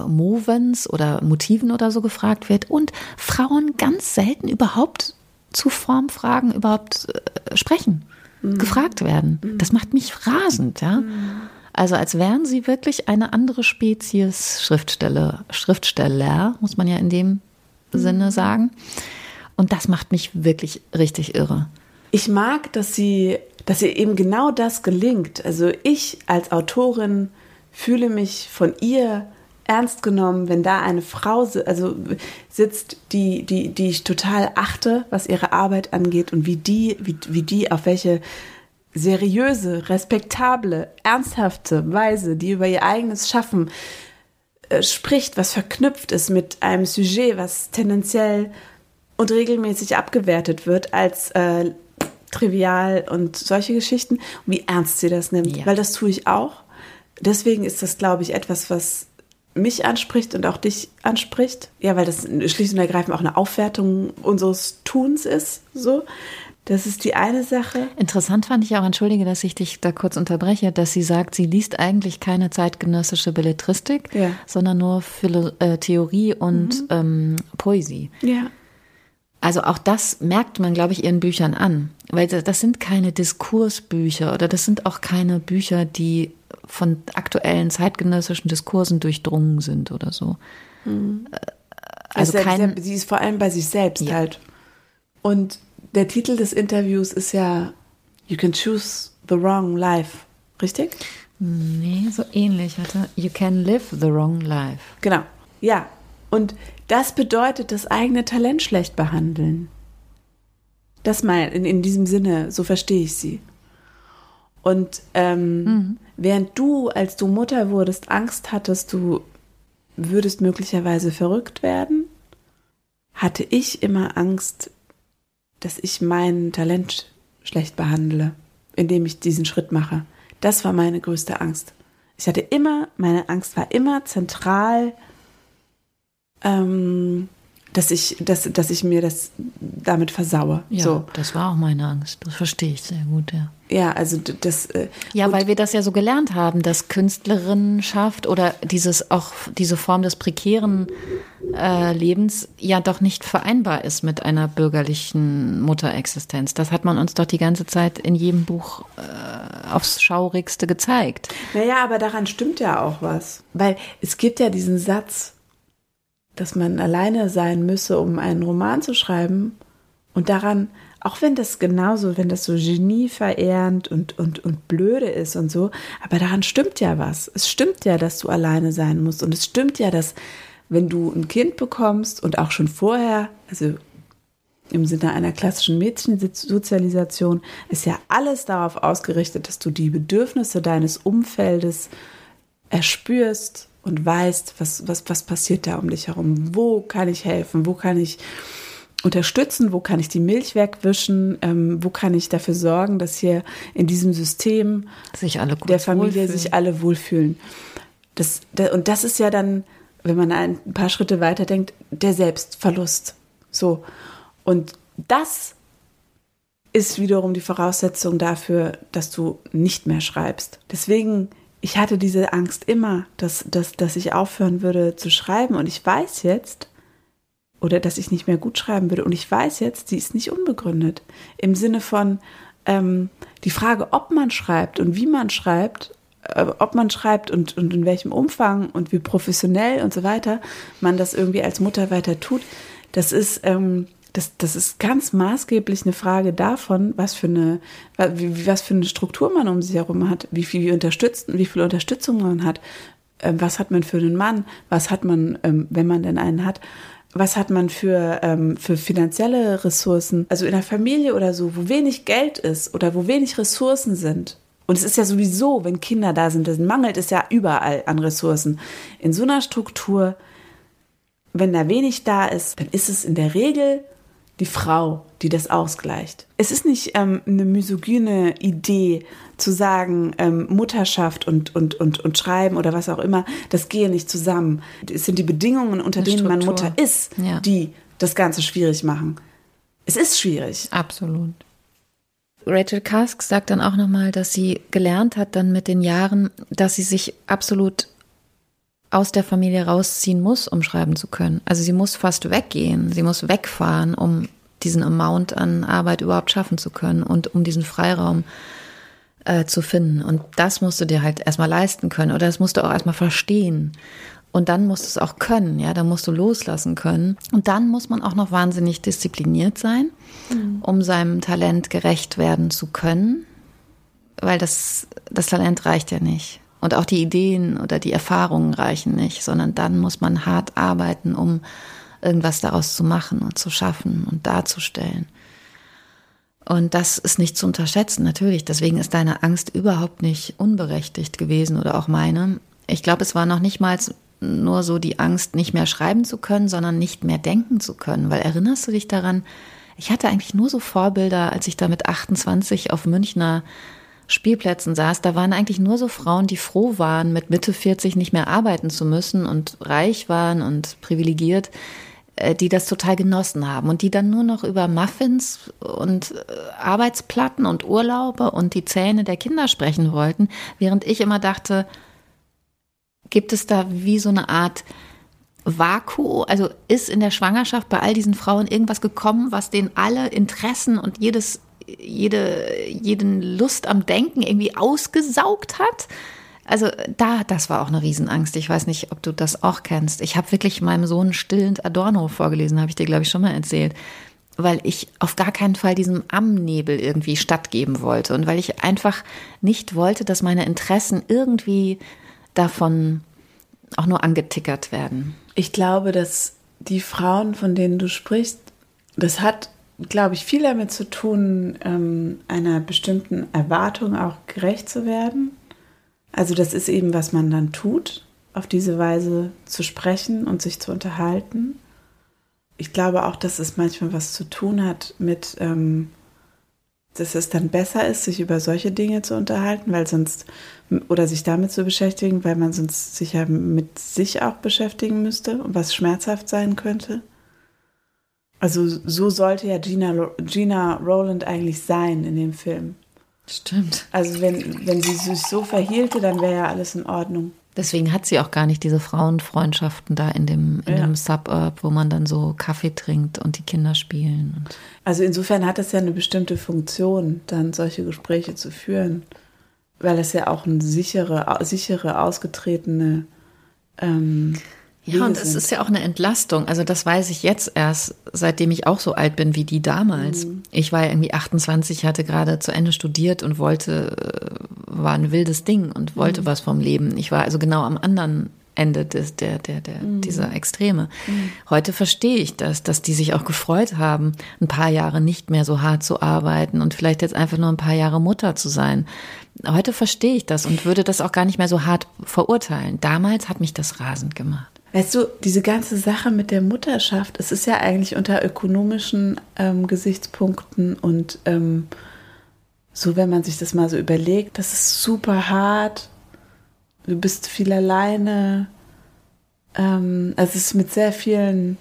Speaker 2: Movens oder Motiven oder so gefragt wird und Frauen ganz selten überhaupt zu Formfragen überhaupt äh, sprechen, mhm. gefragt werden. Mhm. Das macht mich rasend, ja. Mhm. Also als wären sie wirklich eine andere Spezies Schriftsteller, Schriftsteller, muss man ja in dem Sinne mhm. sagen. Und das macht mich wirklich richtig irre.
Speaker 4: ich mag, dass sie, dass ihr eben genau das gelingt. Also ich als Autorin fühle mich von ihr ernst genommen, wenn da eine Frau also sitzt, die, die, die ich total achte, was ihre Arbeit angeht und wie die, wie, wie die auf welche seriöse, respektable, ernsthafte Weise, die über ihr eigenes Schaffen äh, spricht, was verknüpft ist mit einem Sujet, was tendenziell und regelmäßig abgewertet wird als äh, trivial und solche Geschichten, und wie ernst sie das nimmt, ja. weil das tue ich auch. Deswegen ist das, glaube ich, etwas, was mich anspricht und auch dich anspricht. Ja, weil das schlicht und ergreifend auch eine Aufwertung unseres Tuns ist, so. Das ist die eine Sache.
Speaker 2: Interessant fand ich auch, entschuldige, dass ich dich da kurz unterbreche, dass sie sagt, sie liest eigentlich keine zeitgenössische Belletristik, ja. sondern nur Philo äh, Theorie und mhm. ähm, Poesie.
Speaker 4: Ja.
Speaker 2: Also auch das merkt man, glaube ich, ihren Büchern an, weil das sind keine Diskursbücher oder das sind auch keine Bücher, die von aktuellen zeitgenössischen Diskursen durchdrungen sind oder so.
Speaker 4: Mhm. Also, also kein, sie ist vor allem bei sich selbst ja. halt. Und der Titel des Interviews ist ja You can choose the wrong life, richtig?
Speaker 2: Nee, so ähnlich. Warte. You can live the wrong life.
Speaker 4: Genau. Ja. Und das bedeutet das eigene Talent schlecht behandeln. Das mal in, in diesem Sinne, so verstehe ich sie. Und ähm, mhm. während du, als du Mutter wurdest, Angst hattest, du würdest möglicherweise verrückt werden, hatte ich immer Angst, dass ich mein Talent schlecht behandle, indem ich diesen Schritt mache. Das war meine größte Angst. Ich hatte immer, meine Angst war immer zentral, ähm, dass ich, dass, dass ich mir das damit versaue.
Speaker 2: Ja,
Speaker 4: so.
Speaker 2: das war auch meine Angst. Das verstehe ich sehr gut, ja.
Speaker 4: Ja, also das. Äh,
Speaker 2: ja, weil wir das ja so gelernt haben, dass Künstlerinnenschaft oder dieses auch diese Form des prekären äh, Lebens ja doch nicht vereinbar ist mit einer bürgerlichen Mutterexistenz. Das hat man uns doch die ganze Zeit in jedem Buch äh, aufs Schaurigste gezeigt.
Speaker 4: Naja, aber daran stimmt ja auch was. Weil es gibt ja diesen Satz, dass man alleine sein müsse, um einen Roman zu schreiben. Und daran, auch wenn das genauso, wenn das so genieverehrend und, und, und blöde ist und so, aber daran stimmt ja was. Es stimmt ja, dass du alleine sein musst. Und es stimmt ja, dass wenn du ein Kind bekommst und auch schon vorher, also im Sinne einer klassischen Mädchensozialisation, ist ja alles darauf ausgerichtet, dass du die Bedürfnisse deines Umfeldes erspürst und weißt, was, was, was passiert da um dich herum. Wo kann ich helfen? Wo kann ich unterstützen? Wo kann ich die Milch wegwischen? Ähm, wo kann ich dafür sorgen, dass hier in diesem System
Speaker 2: sich alle
Speaker 4: der Familie wohlfühlen. sich alle wohlfühlen? Das, das, und das ist ja dann, wenn man ein paar Schritte weiter denkt, der Selbstverlust. So. Und das ist wiederum die Voraussetzung dafür, dass du nicht mehr schreibst. Deswegen ich hatte diese Angst immer, dass, dass, dass ich aufhören würde zu schreiben. Und ich weiß jetzt, oder dass ich nicht mehr gut schreiben würde. Und ich weiß jetzt, sie ist nicht unbegründet. Im Sinne von ähm, die Frage, ob man schreibt und wie man schreibt, äh, ob man schreibt und, und in welchem Umfang und wie professionell und so weiter man das irgendwie als Mutter weiter tut, das ist ähm, das, das ist ganz maßgeblich eine Frage davon, was für eine, was für eine Struktur man um sich herum hat, wie viel unterstützt, wie viel Unterstützung man hat, ähm, was hat man für einen Mann, was hat man, ähm, wenn man denn einen hat, was hat man für, ähm, für finanzielle Ressourcen, also in der Familie oder so, wo wenig Geld ist oder wo wenig Ressourcen sind. Und es ist ja sowieso, wenn Kinder da sind, dann mangelt es ja überall an Ressourcen. In so einer Struktur, wenn da wenig da ist, dann ist es in der Regel die Frau, die das ausgleicht. Es ist nicht ähm, eine misogyne Idee zu sagen, ähm, Mutterschaft und, und, und, und Schreiben oder was auch immer, das gehe nicht zusammen. Es sind die Bedingungen, unter denen man Mutter ist, ja. die das Ganze schwierig machen. Es ist schwierig.
Speaker 2: Absolut. Rachel Kask sagt dann auch nochmal, dass sie gelernt hat dann mit den Jahren, dass sie sich absolut aus der Familie rausziehen muss, um schreiben zu können. Also sie muss fast weggehen, sie muss wegfahren, um diesen Amount an Arbeit überhaupt schaffen zu können und um diesen Freiraum äh, zu finden. Und das musst du dir halt erstmal leisten können oder das musst du auch erstmal verstehen. Und dann musst du es auch können, ja, dann musst du loslassen können. Und dann muss man auch noch wahnsinnig diszipliniert sein, mhm. um seinem Talent gerecht werden zu können, weil das, das Talent reicht ja nicht. Und auch die Ideen oder die Erfahrungen reichen nicht, sondern dann muss man hart arbeiten, um irgendwas daraus zu machen und zu schaffen und darzustellen. Und das ist nicht zu unterschätzen, natürlich. Deswegen ist deine Angst überhaupt nicht unberechtigt gewesen oder auch meine. Ich glaube, es war noch nicht mal nur so die Angst, nicht mehr schreiben zu können, sondern nicht mehr denken zu können. Weil erinnerst du dich daran, ich hatte eigentlich nur so Vorbilder, als ich da mit 28 auf Münchner Spielplätzen saß, da waren eigentlich nur so Frauen, die froh waren, mit Mitte 40 nicht mehr arbeiten zu müssen und reich waren und privilegiert, die das total genossen haben und die dann nur noch über Muffins und äh, Arbeitsplatten und Urlaube und die Zähne der Kinder sprechen wollten, während ich immer dachte, gibt es da wie so eine Art Vakuum, also ist in der Schwangerschaft bei all diesen Frauen irgendwas gekommen, was denen alle Interessen und jedes jede, jeden Lust am Denken irgendwie ausgesaugt hat. Also da, das war auch eine Riesenangst. Ich weiß nicht, ob du das auch kennst. Ich habe wirklich meinem Sohn stillend Adorno vorgelesen, habe ich dir, glaube ich, schon mal erzählt. Weil ich auf gar keinen Fall diesem Amnebel irgendwie stattgeben wollte und weil ich einfach nicht wollte, dass meine Interessen irgendwie davon auch nur angetickert werden.
Speaker 4: Ich glaube, dass die Frauen, von denen du sprichst, das hat glaube ich, viel damit zu tun, ähm, einer bestimmten Erwartung auch gerecht zu werden. Also das ist eben, was man dann tut, auf diese Weise zu sprechen und sich zu unterhalten. Ich glaube auch, dass es manchmal was zu tun hat mit, ähm, dass es dann besser ist, sich über solche Dinge zu unterhalten, weil sonst, oder sich damit zu beschäftigen, weil man sonst sich ja mit sich auch beschäftigen müsste und was schmerzhaft sein könnte. Also so sollte ja Gina, Gina Rowland eigentlich sein in dem Film.
Speaker 2: Stimmt.
Speaker 4: Also wenn, wenn sie sich so verhielte, dann wäre ja alles in Ordnung.
Speaker 2: Deswegen hat sie auch gar nicht diese Frauenfreundschaften da in dem, in ja. dem Suburb, wo man dann so Kaffee trinkt und die Kinder spielen.
Speaker 4: also insofern hat es ja eine bestimmte Funktion, dann solche Gespräche zu führen, weil es ja auch eine sichere, sichere ausgetretene ähm,
Speaker 2: ja, und es ist ja auch eine Entlastung. Also das weiß ich jetzt erst, seitdem ich auch so alt bin wie die damals. Mhm. Ich war ja irgendwie 28, hatte gerade zu Ende studiert und wollte, äh, war ein wildes Ding und wollte mhm. was vom Leben. Ich war also genau am anderen Ende des, der, der, der, mhm. dieser Extreme. Mhm. Heute verstehe ich das, dass die sich auch gefreut haben, ein paar Jahre nicht mehr so hart zu arbeiten und vielleicht jetzt einfach nur ein paar Jahre Mutter zu sein. Heute verstehe ich das und würde das auch gar nicht mehr so hart verurteilen. Damals hat mich das rasend gemacht.
Speaker 4: Weißt du, diese ganze Sache mit der Mutterschaft, es ist ja eigentlich unter ökonomischen ähm, Gesichtspunkten und ähm, so, wenn man sich das mal so überlegt, das ist super hart. Du bist viel alleine. Ähm, also es ist mit sehr vielen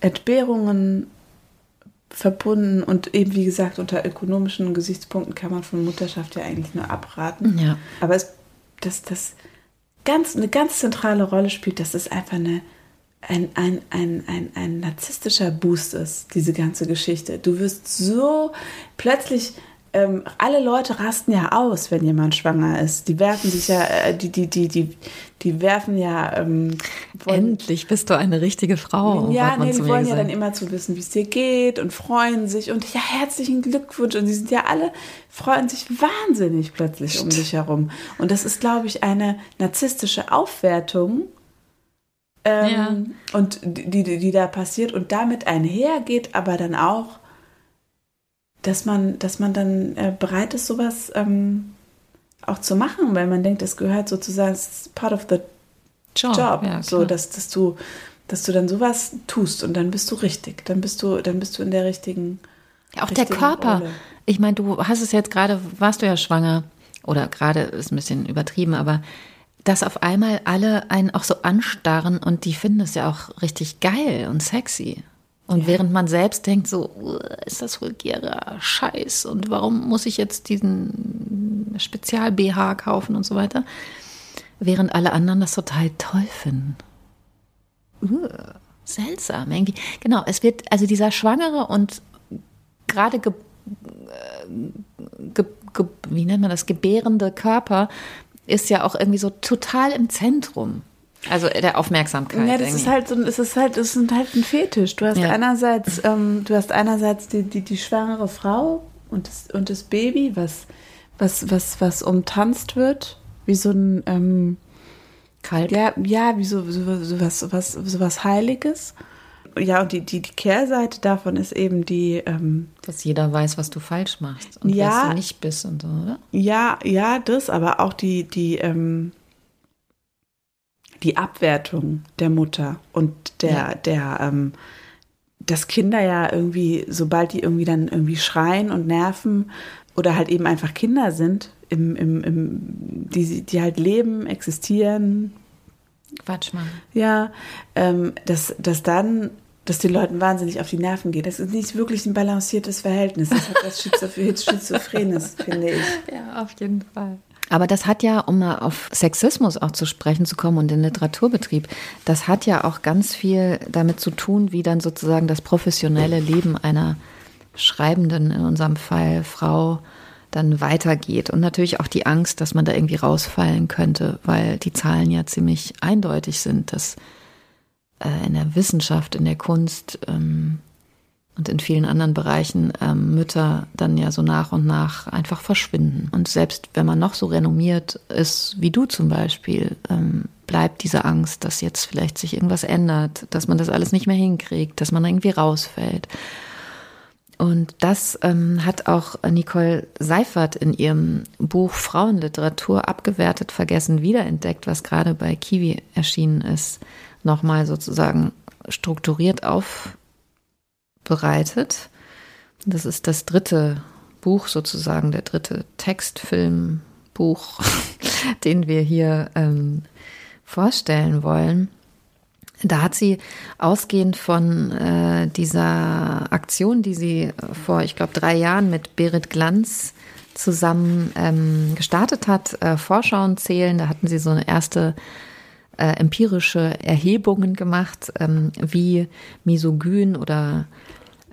Speaker 4: Entbehrungen verbunden und eben wie gesagt unter ökonomischen Gesichtspunkten kann man von Mutterschaft ja eigentlich nur abraten.
Speaker 2: Ja.
Speaker 4: Aber es, das, das, ganz, eine ganz zentrale Rolle spielt, dass es einfach eine, ein, ein, ein, ein, ein narzisstischer Boost ist, diese ganze Geschichte. Du wirst so plötzlich ähm, alle Leute rasten ja aus, wenn jemand schwanger ist. Die werfen sich ja, äh, die, die, die, die, die werfen ja. Ähm,
Speaker 2: Endlich bist du eine richtige Frau.
Speaker 4: Ja, nee, die wollen gesagt. ja dann immer zu wissen, wie es dir geht und freuen sich und ja, herzlichen Glückwunsch. Und die sind ja alle, freuen sich wahnsinnig plötzlich um dich herum. Und das ist, glaube ich, eine narzisstische Aufwertung. Ähm, ja. Und die, die, die da passiert und damit einhergeht, aber dann auch dass man, dass man dann äh, bereit ist, sowas ähm, auch zu machen, weil man denkt, das gehört sozusagen, ist part of the job. job. Ja, so, dass, dass du, dass du dann sowas tust und dann bist du richtig. Dann bist du, dann bist du in der richtigen.
Speaker 2: Ja, auch der Körper. Rolle. Ich meine, du hast es jetzt gerade, warst du ja schwanger. Oder gerade ist ein bisschen übertrieben, aber dass auf einmal alle einen auch so anstarren und die finden es ja auch richtig geil und sexy. Und ja. während man selbst denkt, so, ist das vulgärer Scheiß und warum muss ich jetzt diesen Spezial-BH kaufen und so weiter, während alle anderen das total toll finden. Uh, seltsam irgendwie. Genau, es wird, also dieser schwangere und gerade ge, ge, ge, wie nennt man das, gebärende Körper ist ja auch irgendwie so total im Zentrum. Also der Aufmerksamkeit.
Speaker 4: Ja, das ist halt so, es ist halt, es ist halt ein Fetisch. Du hast
Speaker 2: Ja.
Speaker 4: einerseits, ähm, du hast einerseits die, die, die schwangere Frau und das, und das Baby, was, was, was, was umtanzt wird, wie so ein, ähm,
Speaker 2: Kalb.
Speaker 4: ja, ja, wie so, so, so was, was, so was Heiliges. Ja, und die, die, die Kehrseite davon ist eben die, ähm,
Speaker 2: Dass jeder weiß, was du falsch machst und
Speaker 4: Ja.
Speaker 2: wer du nicht bist und so, oder?
Speaker 4: Ja, ja, das, aber auch die, die, ähm, die Abwertung der Mutter und der,
Speaker 2: Ja.
Speaker 4: der, ähm, dass Kinder ja irgendwie, sobald die irgendwie dann irgendwie schreien und nerven oder halt eben einfach Kinder sind, im, im, im, die, die halt leben, existieren,
Speaker 2: Quatsch, Mann.
Speaker 4: ja, ähm, dass, dass dann, dass den Leuten wahnsinnig auf die Nerven geht. Das ist nicht wirklich ein balanciertes Verhältnis. Das hat was Schizoph- Schizophrenes, finde ich.
Speaker 2: Ja, auf jeden Fall. Aber das hat ja, um mal auf Sexismus auch zu sprechen zu kommen und den Literaturbetrieb, das hat ja auch ganz viel damit zu tun, wie dann sozusagen das professionelle Leben einer Schreibenden, in unserem Fall Frau, dann weitergeht. Und natürlich auch die Angst, dass man da irgendwie rausfallen könnte, weil die Zahlen ja ziemlich eindeutig sind, dass äh, in der Wissenschaft, in der Kunst ähm, und in vielen anderen Bereichen ähm, Mütter dann ja so nach und nach einfach verschwinden. Und selbst wenn man noch so renommiert ist, wie du zum Beispiel, ähm, bleibt diese Angst, dass jetzt vielleicht sich irgendwas ändert, dass man das alles nicht mehr hinkriegt, dass man irgendwie rausfällt. Und das ähm, hat auch Nicole Seifert in ihrem Buch Frauenliteratur abgewertet, vergessen, wiederentdeckt, was gerade bei Kiwi erschienen ist, nochmal sozusagen strukturiert aufbereitet. Das ist das dritte Buch sozusagen, der dritte Textfilmbuch, den wir hier ähm, vorstellen wollen. Da hat sie ausgehend von äh, dieser Aktion, die sie vor, ich glaube, drei Jahren mit Berit Glanz zusammen ähm, gestartet hat, äh, Vorschauen zählen. Da hatten sie so eine erste äh, empirische Erhebungen gemacht, ähm, wie misogyn oder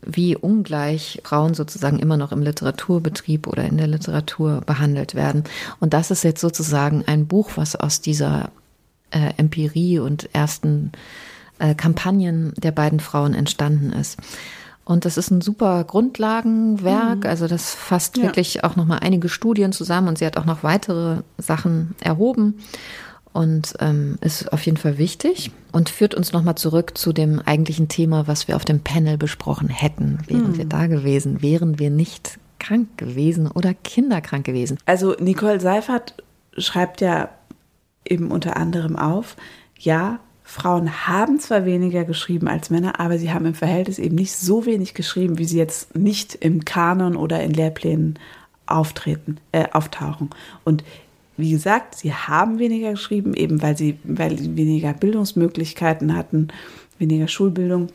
Speaker 2: wie ungleich Frauen sozusagen immer noch im Literaturbetrieb oder in der Literatur behandelt werden. Und das ist jetzt sozusagen ein Buch, was aus dieser äh, Empirie und ersten äh, Kampagnen der beiden Frauen entstanden ist. Und das ist ein super Grundlagenwerk, also das fasst
Speaker 4: Ja.
Speaker 2: wirklich auch nochmal einige Studien zusammen und sie hat auch noch weitere Sachen erhoben und ähm, ist auf jeden Fall wichtig und führt uns nochmal zurück zu dem eigentlichen Thema, was wir auf dem Panel besprochen hätten, wären wir da gewesen, wären wir nicht krank gewesen oder kinderkrank gewesen.
Speaker 4: Also Nicole Seifert schreibt ja eben unter anderem auf, ja, Frauen haben zwar weniger geschrieben als Männer, aber sie haben im Verhältnis eben nicht so wenig geschrieben, wie sie jetzt nicht im Kanon oder in Lehrplänen auftreten, äh, auftauchen. Und wie gesagt, sie haben weniger geschrieben, eben weil sie, weil sie weniger Bildungsmöglichkeiten hatten, weniger Schulbildung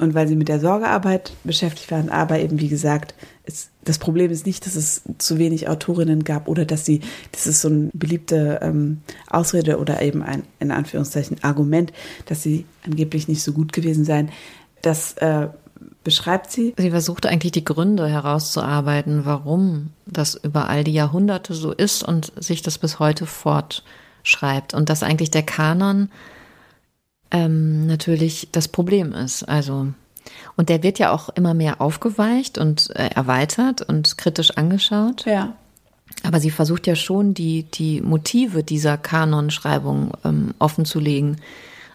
Speaker 4: und weil sie mit der Sorgearbeit beschäftigt waren. Aber eben, wie gesagt, es, das Problem ist nicht, dass es zu wenig Autorinnen gab oder dass sie, das ist so eine beliebte ähm, Ausrede oder eben ein, in Anführungszeichen, Argument, dass sie angeblich nicht so gut gewesen seien. Das äh, beschreibt sie.
Speaker 2: Sie versucht eigentlich die Gründe herauszuarbeiten, warum das über all die Jahrhunderte so ist und sich das bis heute fortschreibt. Und dass eigentlich der Kanon ähm, natürlich das Problem ist. Also, und der wird ja auch immer mehr aufgeweicht und äh, erweitert und kritisch angeschaut.
Speaker 4: Ja.
Speaker 2: Aber sie versucht ja schon, die, die Motive dieser Kanonschreibung ähm, offenzulegen.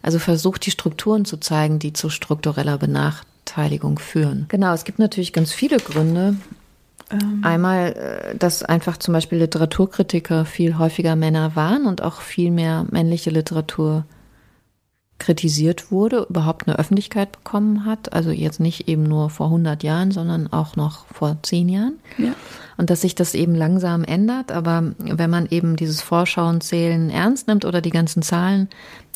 Speaker 2: Also versucht, die Strukturen zu zeigen, die zu struktureller Benachteiligung führen. Genau, es gibt natürlich ganz viele Gründe. Einmal, äh, dass einfach zum Beispiel Literaturkritiker viel häufiger Männer waren und auch viel mehr männliche Literatur kritisiert wurde, überhaupt eine Öffentlichkeit bekommen hat. Also jetzt nicht eben nur vor 100 Jahren, sondern auch noch vor 10 Jahren.
Speaker 4: Ja.
Speaker 2: Und dass sich das eben langsam ändert. Aber wenn man eben dieses Vorschauen, Zählen ernst nimmt oder die ganzen Zahlen,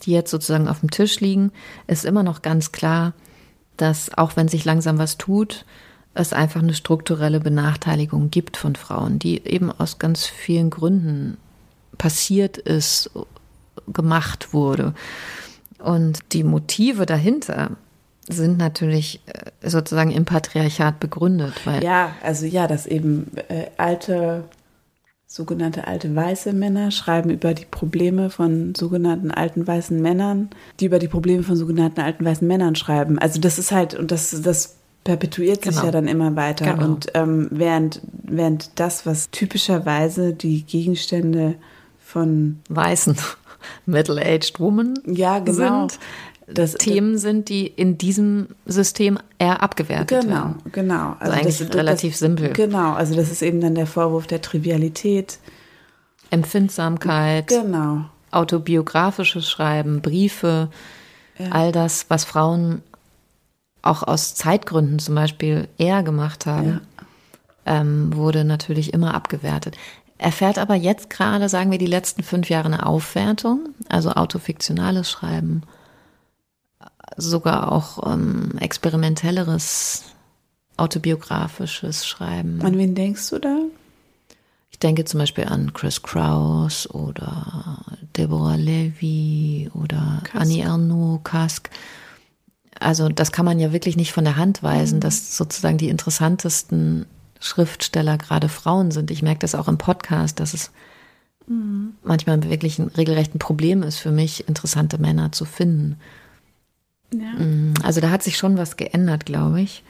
Speaker 2: die jetzt sozusagen auf dem Tisch liegen, ist immer noch ganz klar, dass auch wenn sich langsam was tut, es einfach eine strukturelle Benachteiligung gibt von Frauen, die eben aus ganz vielen Gründen passiert ist, gemacht wurde. Und die Motive dahinter sind natürlich äh, sozusagen im Patriarchat begründet, weil
Speaker 4: Ja, also ja, dass eben äh, alte sogenannte alte weiße Männer schreiben über die Probleme von sogenannten alten weißen Männern, die über die Probleme von sogenannten alten weißen Männern schreiben. Also das ist halt, und das, das perpetuiert sich
Speaker 2: Genau.
Speaker 4: ja dann immer weiter.
Speaker 2: Genau.
Speaker 4: Und ähm, während, während das, was typischerweise die Gegenstände von
Speaker 2: Weißen Middle-aged Woman
Speaker 4: ja genau
Speaker 2: sind,
Speaker 4: das
Speaker 2: Themen sind, die in diesem System eher abgewertet
Speaker 4: Genau,
Speaker 2: werden.
Speaker 4: genau.
Speaker 2: Also eigentlich relativ simpel.
Speaker 4: Genau, also das ist eben dann der Vorwurf der Trivialität.
Speaker 2: Empfindsamkeit,
Speaker 4: Genau.
Speaker 2: autobiografisches Schreiben, Briefe, all das, was Frauen auch aus Zeitgründen zum Beispiel eher gemacht haben, ähm, wurde natürlich immer abgewertet. Erfährt aber jetzt gerade, sagen wir, die letzten fünf Jahre eine Aufwertung, also autofiktionales Schreiben, sogar auch ähm, experimentelleres autobiografisches Schreiben.
Speaker 4: An wen denkst du da?
Speaker 2: Ich denke zum Beispiel an Chris Kraus oder Deborah Levy oder
Speaker 4: Kask.
Speaker 2: Annie Ernaux, Kask. Also das kann man ja wirklich nicht von der Hand weisen,
Speaker 4: Mhm.
Speaker 2: dass sozusagen die interessantesten Schriftsteller gerade Frauen sind. Ich merke das auch im Podcast, dass es
Speaker 4: Mhm.
Speaker 2: manchmal wirklich ein regelrecht ein Problem ist für mich, interessante Männer zu finden.
Speaker 4: Ja.
Speaker 2: Also da hat sich schon was geändert, glaube ich.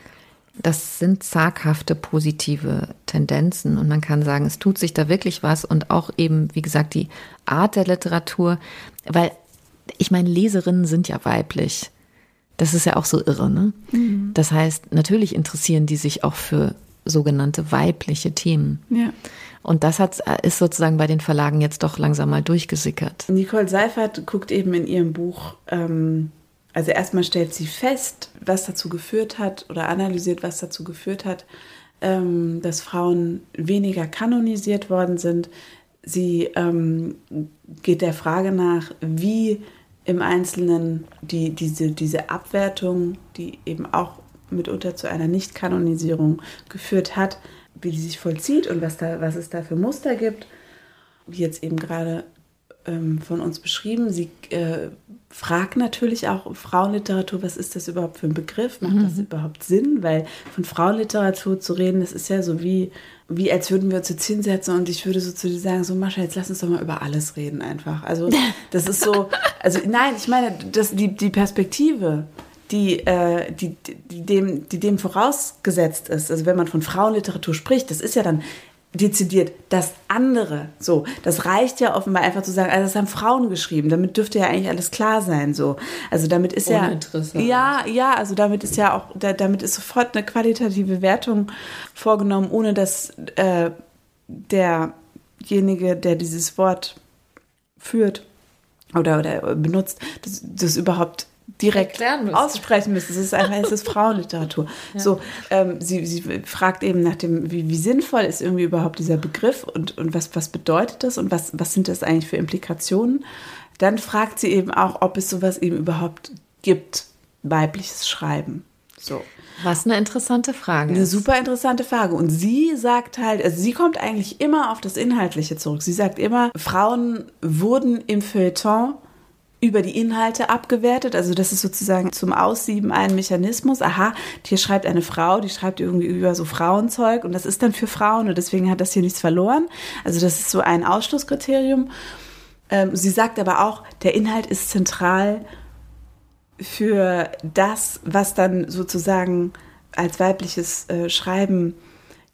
Speaker 2: Das sind zaghafte positive Tendenzen und man kann sagen, es tut sich da wirklich was und auch eben, wie gesagt, die Art der Literatur, weil ich meine, Leserinnen sind ja weiblich. Das ist ja auch so irre, ne? Das heißt, natürlich interessieren die sich auch für sogenannte weibliche Themen.
Speaker 4: ja.
Speaker 2: Und das hat, ist sozusagen bei den Verlagen jetzt doch langsam mal durchgesickert.
Speaker 4: Nicole Seifert guckt eben in ihrem Buch, ähm, also erstmal stellt sie fest, was dazu geführt hat oder analysiert, was dazu geführt hat, ähm, dass Frauen weniger kanonisiert worden sind. Sie ähm, geht der Frage nach, wie im Einzelnen die, diese, diese Abwertung, die eben auch mitunter zu einer Nicht-Kanonisierung geführt hat, wie die sich vollzieht und was, da, was es da für Muster gibt wie jetzt eben gerade von uns beschrieben. Sie äh, fragt natürlich auch Frauenliteratur, was ist das überhaupt für ein Begriff? Macht das überhaupt Sinn? Weil von Frauenliteratur zu reden, das ist ja so wie, wie als würden wir uns jetzt hinsetzen und ich würde so zu dir sagen, so Mascha, jetzt lass uns doch mal über alles reden einfach. Also das ist so, also nein, ich meine, das, die, die Perspektive, die, äh, die, die, dem, die dem vorausgesetzt ist, also wenn man von Frauenliteratur spricht, das ist ja dann dezidiert das andere. So, das reicht ja offenbar einfach zu sagen, also das haben Frauen geschrieben. Damit dürfte ja eigentlich alles klar sein. So, also damit ist ja ja, ja, also damit ist ja auch, da, damit ist sofort eine qualitative Wertung vorgenommen, ohne dass äh, derjenige, der dieses Wort führt oder, oder benutzt, das, das überhaupt direkt aussprechen müsste. Es ist einfach, es ist Frauenliteratur. So, ähm, sie, sie fragt eben nach dem, wie, wie sinnvoll ist irgendwie überhaupt dieser Begriff und, und was, was bedeutet das und was, was sind das eigentlich für Implikationen? Dann fragt sie eben auch, ob es sowas eben überhaupt gibt, weibliches Schreiben. So.
Speaker 2: Was eine interessante Frage
Speaker 4: Eine
Speaker 2: ist.
Speaker 4: super interessante Frage. Und sie sagt halt, also sie kommt eigentlich immer auf das Inhaltliche zurück. Sie sagt immer, Frauen wurden im Feuilleton über die Inhalte abgewertet. Also das ist sozusagen zum Aussieben ein Mechanismus. Aha, hier schreibt eine Frau, die schreibt irgendwie über so Frauenzeug und das ist dann für Frauen und deswegen hat das hier nichts verloren. Also das ist so ein Ausschlusskriterium. Ähm, sie sagt aber auch, der Inhalt ist zentral für das, was dann sozusagen als weibliches äh, Schreiben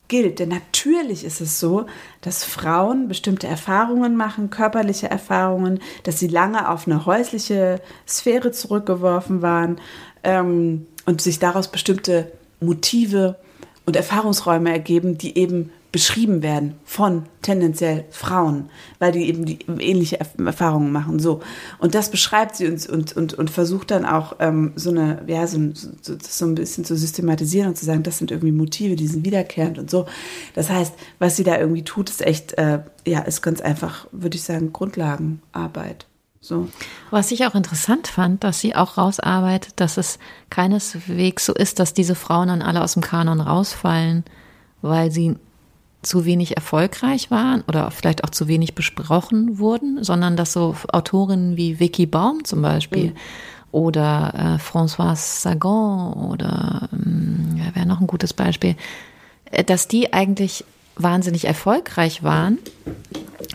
Speaker 4: gilt. Denn natürlich ist es so, dass Frauen bestimmte Erfahrungen machen, körperliche Erfahrungen, dass sie lange auf eine häusliche Sphäre zurückgeworfen waren ähm, und sich daraus bestimmte Motive und Erfahrungsräume ergeben, die eben beschrieben werden von tendenziell Frauen, weil die eben die ähnliche Erf- Erfahrungen machen. So. Und das beschreibt sie uns und, und, und versucht dann auch ähm, so eine, ja, so, so, so ein bisschen zu systematisieren und zu sagen, das sind irgendwie Motive, die sind wiederkehrend und so. Das heißt, was sie da irgendwie tut, ist echt, äh, ja, ist ganz einfach, würde ich sagen, Grundlagenarbeit. So.
Speaker 2: Was ich auch interessant fand, dass sie auch rausarbeitet, dass es keineswegs so ist, dass diese Frauen dann alle aus dem Kanon rausfallen, weil sie zu wenig erfolgreich waren oder vielleicht auch zu wenig besprochen wurden, sondern dass so Autorinnen wie Vicky Baum zum Beispiel oder äh, Françoise Sagan oder ähm, ja, wäre noch ein gutes Beispiel, äh, dass die eigentlich wahnsinnig erfolgreich waren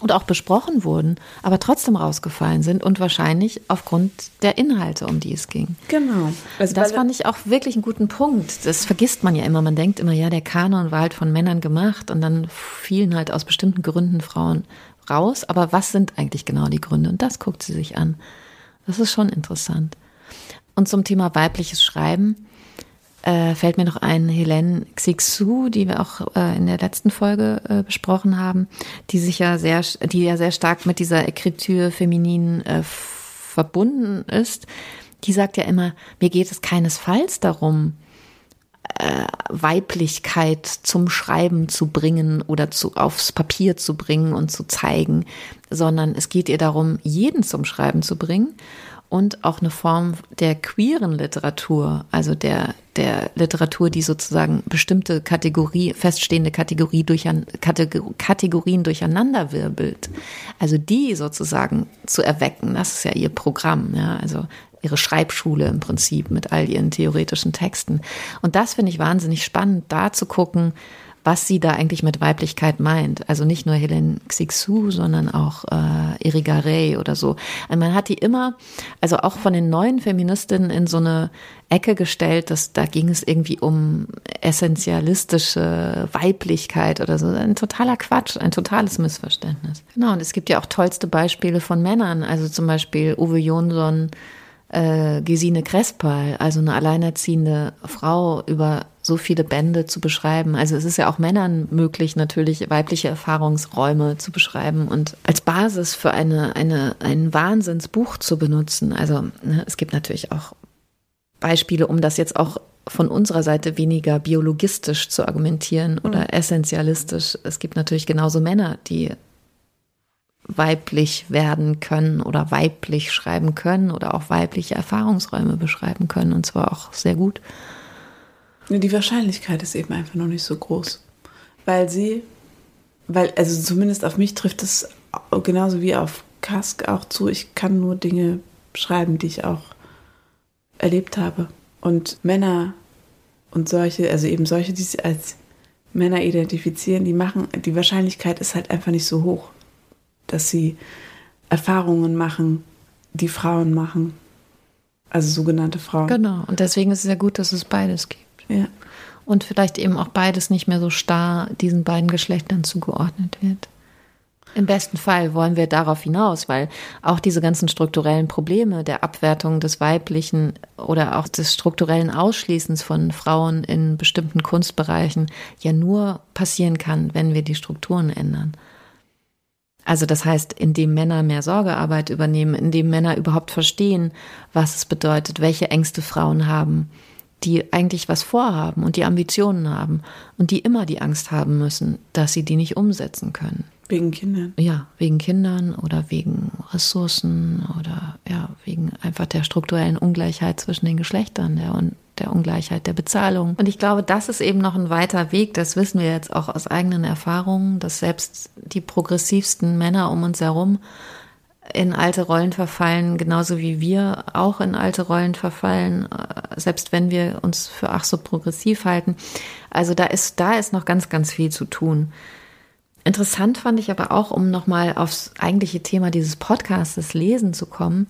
Speaker 2: und auch besprochen wurden, aber trotzdem rausgefallen sind und wahrscheinlich aufgrund der Inhalte, um die es ging.
Speaker 4: Genau.
Speaker 2: Also das fand ich auch wirklich einen guten Punkt. Das vergisst man ja immer. Man denkt immer, ja, der Kanon war halt von Männern gemacht und dann fielen halt aus bestimmten Gründen Frauen raus. Aber was sind eigentlich genau die Gründe? Und das guckt sie sich an. Das ist schon interessant. Und zum Thema weibliches Schreiben äh, fällt mir noch ein Helene Xixu, die wir auch äh, in der letzten Folge äh, besprochen haben, die sich ja sehr, die ja sehr stark mit dieser Ekritur feminin äh, verbunden ist. Die sagt ja immer, mir geht es keinesfalls darum, äh, Weiblichkeit zum Schreiben zu bringen oder zu, aufs Papier zu bringen und zu zeigen, sondern es geht ihr darum, jeden zum Schreiben zu bringen und auch eine Form der queeren Literatur, also der, der Literatur, die sozusagen bestimmte Kategorie, feststehende Kategorie durch, Kategorien durcheinanderwirbelt. Also die sozusagen zu erwecken, das ist ja ihr Programm, ja, also ihre Schreibschule im Prinzip mit all ihren theoretischen Texten. Und das finde ich wahnsinnig spannend, da zu gucken, was sie da eigentlich mit Weiblichkeit meint. Also nicht nur Helen Xixu, sondern auch äh, Erika Ray oder so. Und man hat die immer, also auch von den neuen Feministinnen in so eine Ecke gestellt, dass da ging es irgendwie um essentialistische Weiblichkeit oder so. Ein totaler Quatsch, ein totales Missverständnis. Genau, und es gibt ja auch tollste Beispiele von Männern, also zum Beispiel Uwe Jonsson, äh, Gesine Krespal, also eine alleinerziehende Frau über so viele Bände zu beschreiben. Also es ist ja auch Männern möglich, natürlich weibliche Erfahrungsräume zu beschreiben und als Basis für eine, eine, ein Wahnsinnsbuch zu benutzen. Also ne, es gibt natürlich auch Beispiele, um das jetzt auch von unserer Seite weniger biologistisch zu argumentieren oder mhm. essentialistisch. Es gibt natürlich genauso Männer, die weiblich werden können oder weiblich schreiben können oder auch weibliche Erfahrungsräume beschreiben können und zwar auch sehr gut.
Speaker 4: Die Wahrscheinlichkeit ist eben einfach noch nicht so groß, weil sie, weil also zumindest auf mich trifft es genauso wie auf Kask auch zu. Ich kann nur Dinge schreiben, die ich auch erlebt habe und Männer und solche, also eben solche, die sich als Männer identifizieren, die machen, die Wahrscheinlichkeit ist halt einfach nicht so hoch dass sie Erfahrungen machen, die Frauen machen. Also sogenannte Frauen.
Speaker 2: Genau. Und deswegen ist es ja gut, dass es beides gibt.
Speaker 4: Ja.
Speaker 2: Und vielleicht eben auch beides nicht mehr so starr diesen beiden Geschlechtern zugeordnet wird. Im besten Fall wollen wir darauf hinaus, weil auch diese ganzen strukturellen Probleme der Abwertung des Weiblichen oder auch des strukturellen Ausschließens von Frauen in bestimmten Kunstbereichen ja nur passieren kann, wenn wir die Strukturen ändern. Also das heißt, indem Männer mehr Sorgearbeit übernehmen, indem Männer überhaupt verstehen, was es bedeutet, welche Ängste Frauen haben, die eigentlich was vorhaben und die Ambitionen haben und die immer die Angst haben müssen, dass sie die nicht umsetzen können.
Speaker 4: Wegen Kindern.
Speaker 2: Ja, wegen Kindern oder wegen Ressourcen oder ja, wegen einfach der strukturellen Ungleichheit zwischen den Geschlechtern, der der Ungleichheit der Bezahlung. Und ich glaube, das ist eben noch ein weiter Weg. Das wissen wir jetzt auch aus eigenen Erfahrungen, dass selbst die progressivsten Männer um uns herum in alte Rollen verfallen, genauso wie wir auch in alte Rollen verfallen, äh, selbst wenn wir uns für ach so progressiv halten. Also da ist, da ist noch ganz, ganz viel zu tun. Interessant fand ich aber auch, um nochmal aufs eigentliche Thema dieses Podcasts Lesen zu kommen,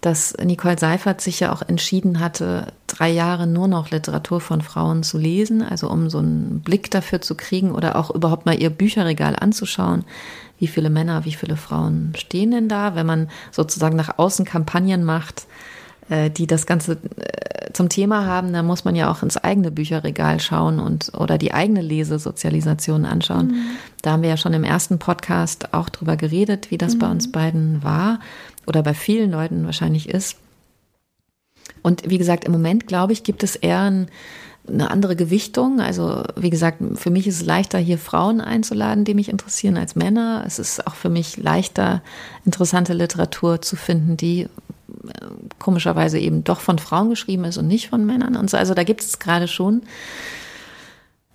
Speaker 2: dass Nicole Seifert sich ja auch entschieden hatte, drei Jahre nur noch Literatur von Frauen zu lesen, also um so einen Blick dafür zu kriegen oder auch überhaupt mal ihr Bücherregal anzuschauen. Wie viele Männer, wie viele Frauen stehen denn da, wenn man sozusagen nach außen Kampagnen macht, äh, die das Ganze äh, zum Thema haben, dann muss man ja auch ins eigene Bücherregal schauen und oder die eigene Lesesozialisation anschauen. Mhm. Da haben wir ja schon im ersten Podcast auch drüber geredet, wie das mhm. bei uns beiden war oder bei vielen Leuten wahrscheinlich ist. Und wie gesagt, im Moment, glaube ich, gibt es eher ein, eine andere Gewichtung. Also, wie gesagt, für mich ist es leichter, hier Frauen einzuladen, die mich interessieren, als Männer. Es ist auch für mich leichter, interessante Literatur zu finden, die äh, komischerweise eben doch von Frauen geschrieben ist und nicht von Männern. Und so. Also, da gibt es gerade schon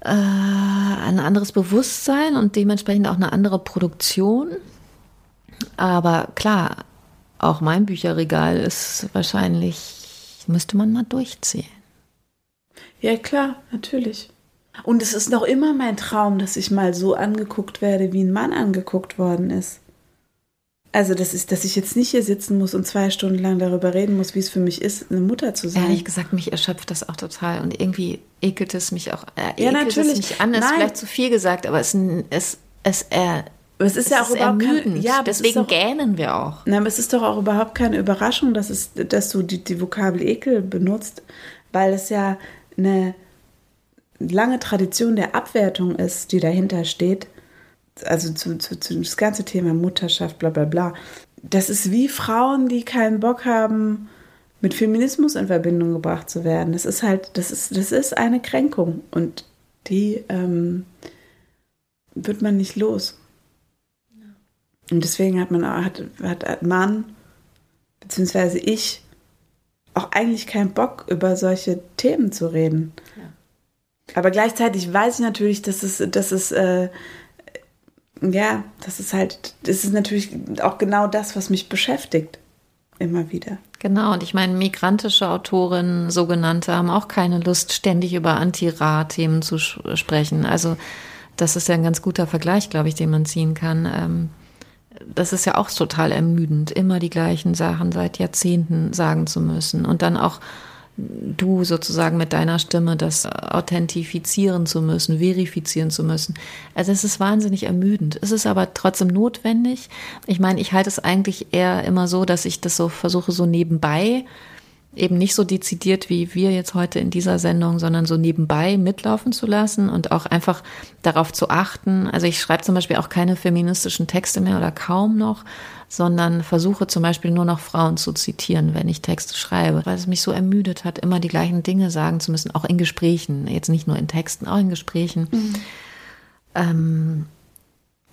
Speaker 2: äh, ein anderes Bewusstsein und dementsprechend auch eine andere Produktion. Aber klar, auch mein Bücherregal ist wahrscheinlich, müsste man mal durchzählen.
Speaker 4: Ja, klar, natürlich. Und es ist noch immer mein Traum, dass ich mal so angeguckt werde, wie ein Mann angeguckt worden ist. Also, das ist, dass ich jetzt nicht hier sitzen muss und zwei Stunden lang darüber reden muss, wie es für mich ist, eine Mutter zu sein.
Speaker 2: Ehrlich gesagt, mich erschöpft das auch total und irgendwie ekelt es mich auch. Äh,
Speaker 4: Ja, natürlich.
Speaker 2: Es mich an, ist
Speaker 4: Nein.
Speaker 2: vielleicht zu viel gesagt, aber es, es, es,
Speaker 4: Aber es ist ja auch überhaupt kein-
Speaker 2: ermüdend.
Speaker 4: ja, es ist
Speaker 2: Deswegen
Speaker 4: doch-
Speaker 2: gähnen wir auch.
Speaker 4: Na, aber es ist doch auch überhaupt keine Überraschung, dass, es, dass du die, die Vokabel Ekel benutzt, weil es ja eine lange Tradition der Abwertung ist, die dahinter steht. Also zu, zu, zu das ganze Thema Mutterschaft, bla bla bla. Das ist wie Frauen, die keinen Bock haben, mit Feminismus in Verbindung gebracht zu werden. Das ist halt, das ist, das ist eine Kränkung und die ähm, wird man nicht los. Und deswegen hat man hat, hat man, beziehungsweise ich, auch eigentlich keinen Bock, über solche Themen zu reden. Aber gleichzeitig weiß ich natürlich, dass es, dass es, äh, ja, das ist halt, das ist natürlich auch genau das, was mich beschäftigt. Immer wieder.
Speaker 2: Genau, und ich meine, migrantische Autorinnen, sogenannte, haben auch keine Lust, ständig über Anti-Ra-Themen zu sprechen. Also, das ist ja ein ganz guter Vergleich, glaube ich, den man ziehen kann. Ähm, das ist ja auch total ermüdend, immer die gleichen Sachen seit Jahrzehnten sagen zu müssen und dann auch du sozusagen mit deiner Stimme das authentifizieren zu müssen, verifizieren zu müssen. Also es ist wahnsinnig ermüdend. Es ist aber trotzdem notwendig. Ich meine, ich halte es eigentlich eher immer so, dass ich das so versuche, so nebenbei, eben nicht so dezidiert wie wir jetzt heute in dieser Sendung, sondern so nebenbei mitlaufen zu lassen und auch einfach darauf zu achten. Also ich schreibe zum Beispiel auch keine feministischen Texte mehr oder kaum noch, sondern versuche zum Beispiel nur noch Frauen zu zitieren, wenn ich Texte schreibe, weil es mich so ermüdet hat, immer die gleichen Dinge sagen zu müssen, auch in Gesprächen, jetzt nicht nur in Texten, auch in Gesprächen. Ähm,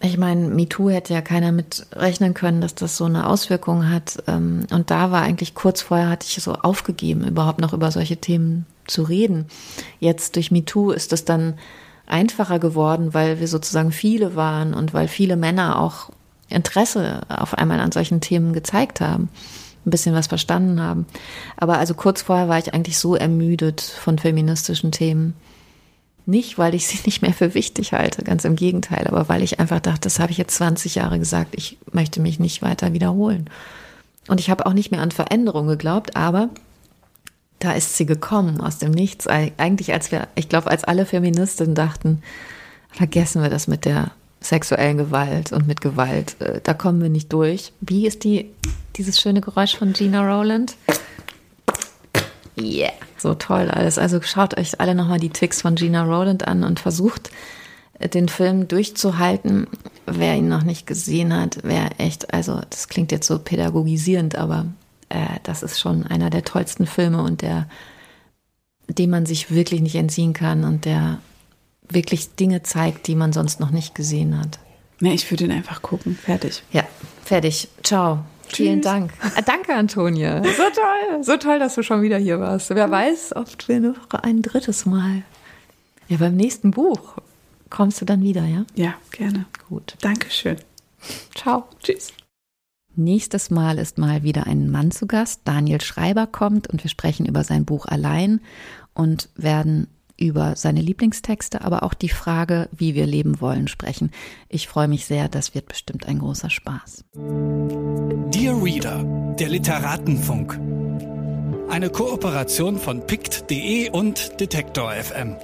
Speaker 2: ich meine, MeToo hätte ja keiner mit rechnen können, dass das so eine Auswirkung hat. Ähm, Und da war eigentlich kurz vorher, hatte ich so aufgegeben, überhaupt noch über solche Themen zu reden. Jetzt durch MeToo ist es dann einfacher geworden, weil wir sozusagen viele waren und weil viele Männer auch Interesse auf einmal an solchen Themen gezeigt haben, ein bisschen was verstanden haben. Aber also kurz vorher war ich eigentlich so ermüdet von feministischen Themen. Nicht, weil ich sie nicht mehr für wichtig halte, ganz im Gegenteil, aber weil ich einfach dachte, das habe ich jetzt 20 Jahre gesagt, ich möchte mich nicht weiter wiederholen. Und ich habe auch nicht mehr an Veränderung geglaubt, aber da ist sie gekommen aus dem Nichts. Eigentlich, als wir, ich glaube, als alle Feministinnen dachten, vergessen wir das mit der sexuellen Gewalt und mit Gewalt. Äh, Da kommen wir nicht durch. Wie ist die, dieses schöne Geräusch von Gina Rowland? Yeah. So toll alles. Also schaut euch alle nochmal die Ticks von Gina Rowland an und versucht, den Film durchzuhalten. Wer ihn noch nicht gesehen hat, wer echt, also das klingt jetzt so pädagogisierend, aber äh, das ist schon einer der tollsten Filme und der, dem man sich wirklich nicht entziehen kann und der wirklich Dinge zeigt, die man sonst noch nicht gesehen hat.
Speaker 4: Ne, ich würde ihn einfach gucken. Fertig.
Speaker 2: Ja, fertig. Ciao. Vielen Dank. Ah, danke, Antonia. So toll. So toll, dass du schon wieder hier warst. Wer weiß, ob wir noch ein drittes Mal. Ja, beim nächsten Buch kommst du dann wieder, ja?
Speaker 4: Ja, gerne.
Speaker 2: Gut.
Speaker 4: Dankeschön.
Speaker 2: Ciao.
Speaker 4: Tschüss.
Speaker 2: Nächstes Mal ist mal wieder ein Mann zu Gast. Daniel Schreiber kommt und wir sprechen über sein Buch Allein und werden über seine Lieblingstexte, aber auch die Frage, wie wir leben wollen, sprechen. Ich freue mich sehr, das wird bestimmt ein großer Spaß.
Speaker 1: Dear Reader, der Literatenfunk. Eine Kooperation von pict.de und Detektor FM.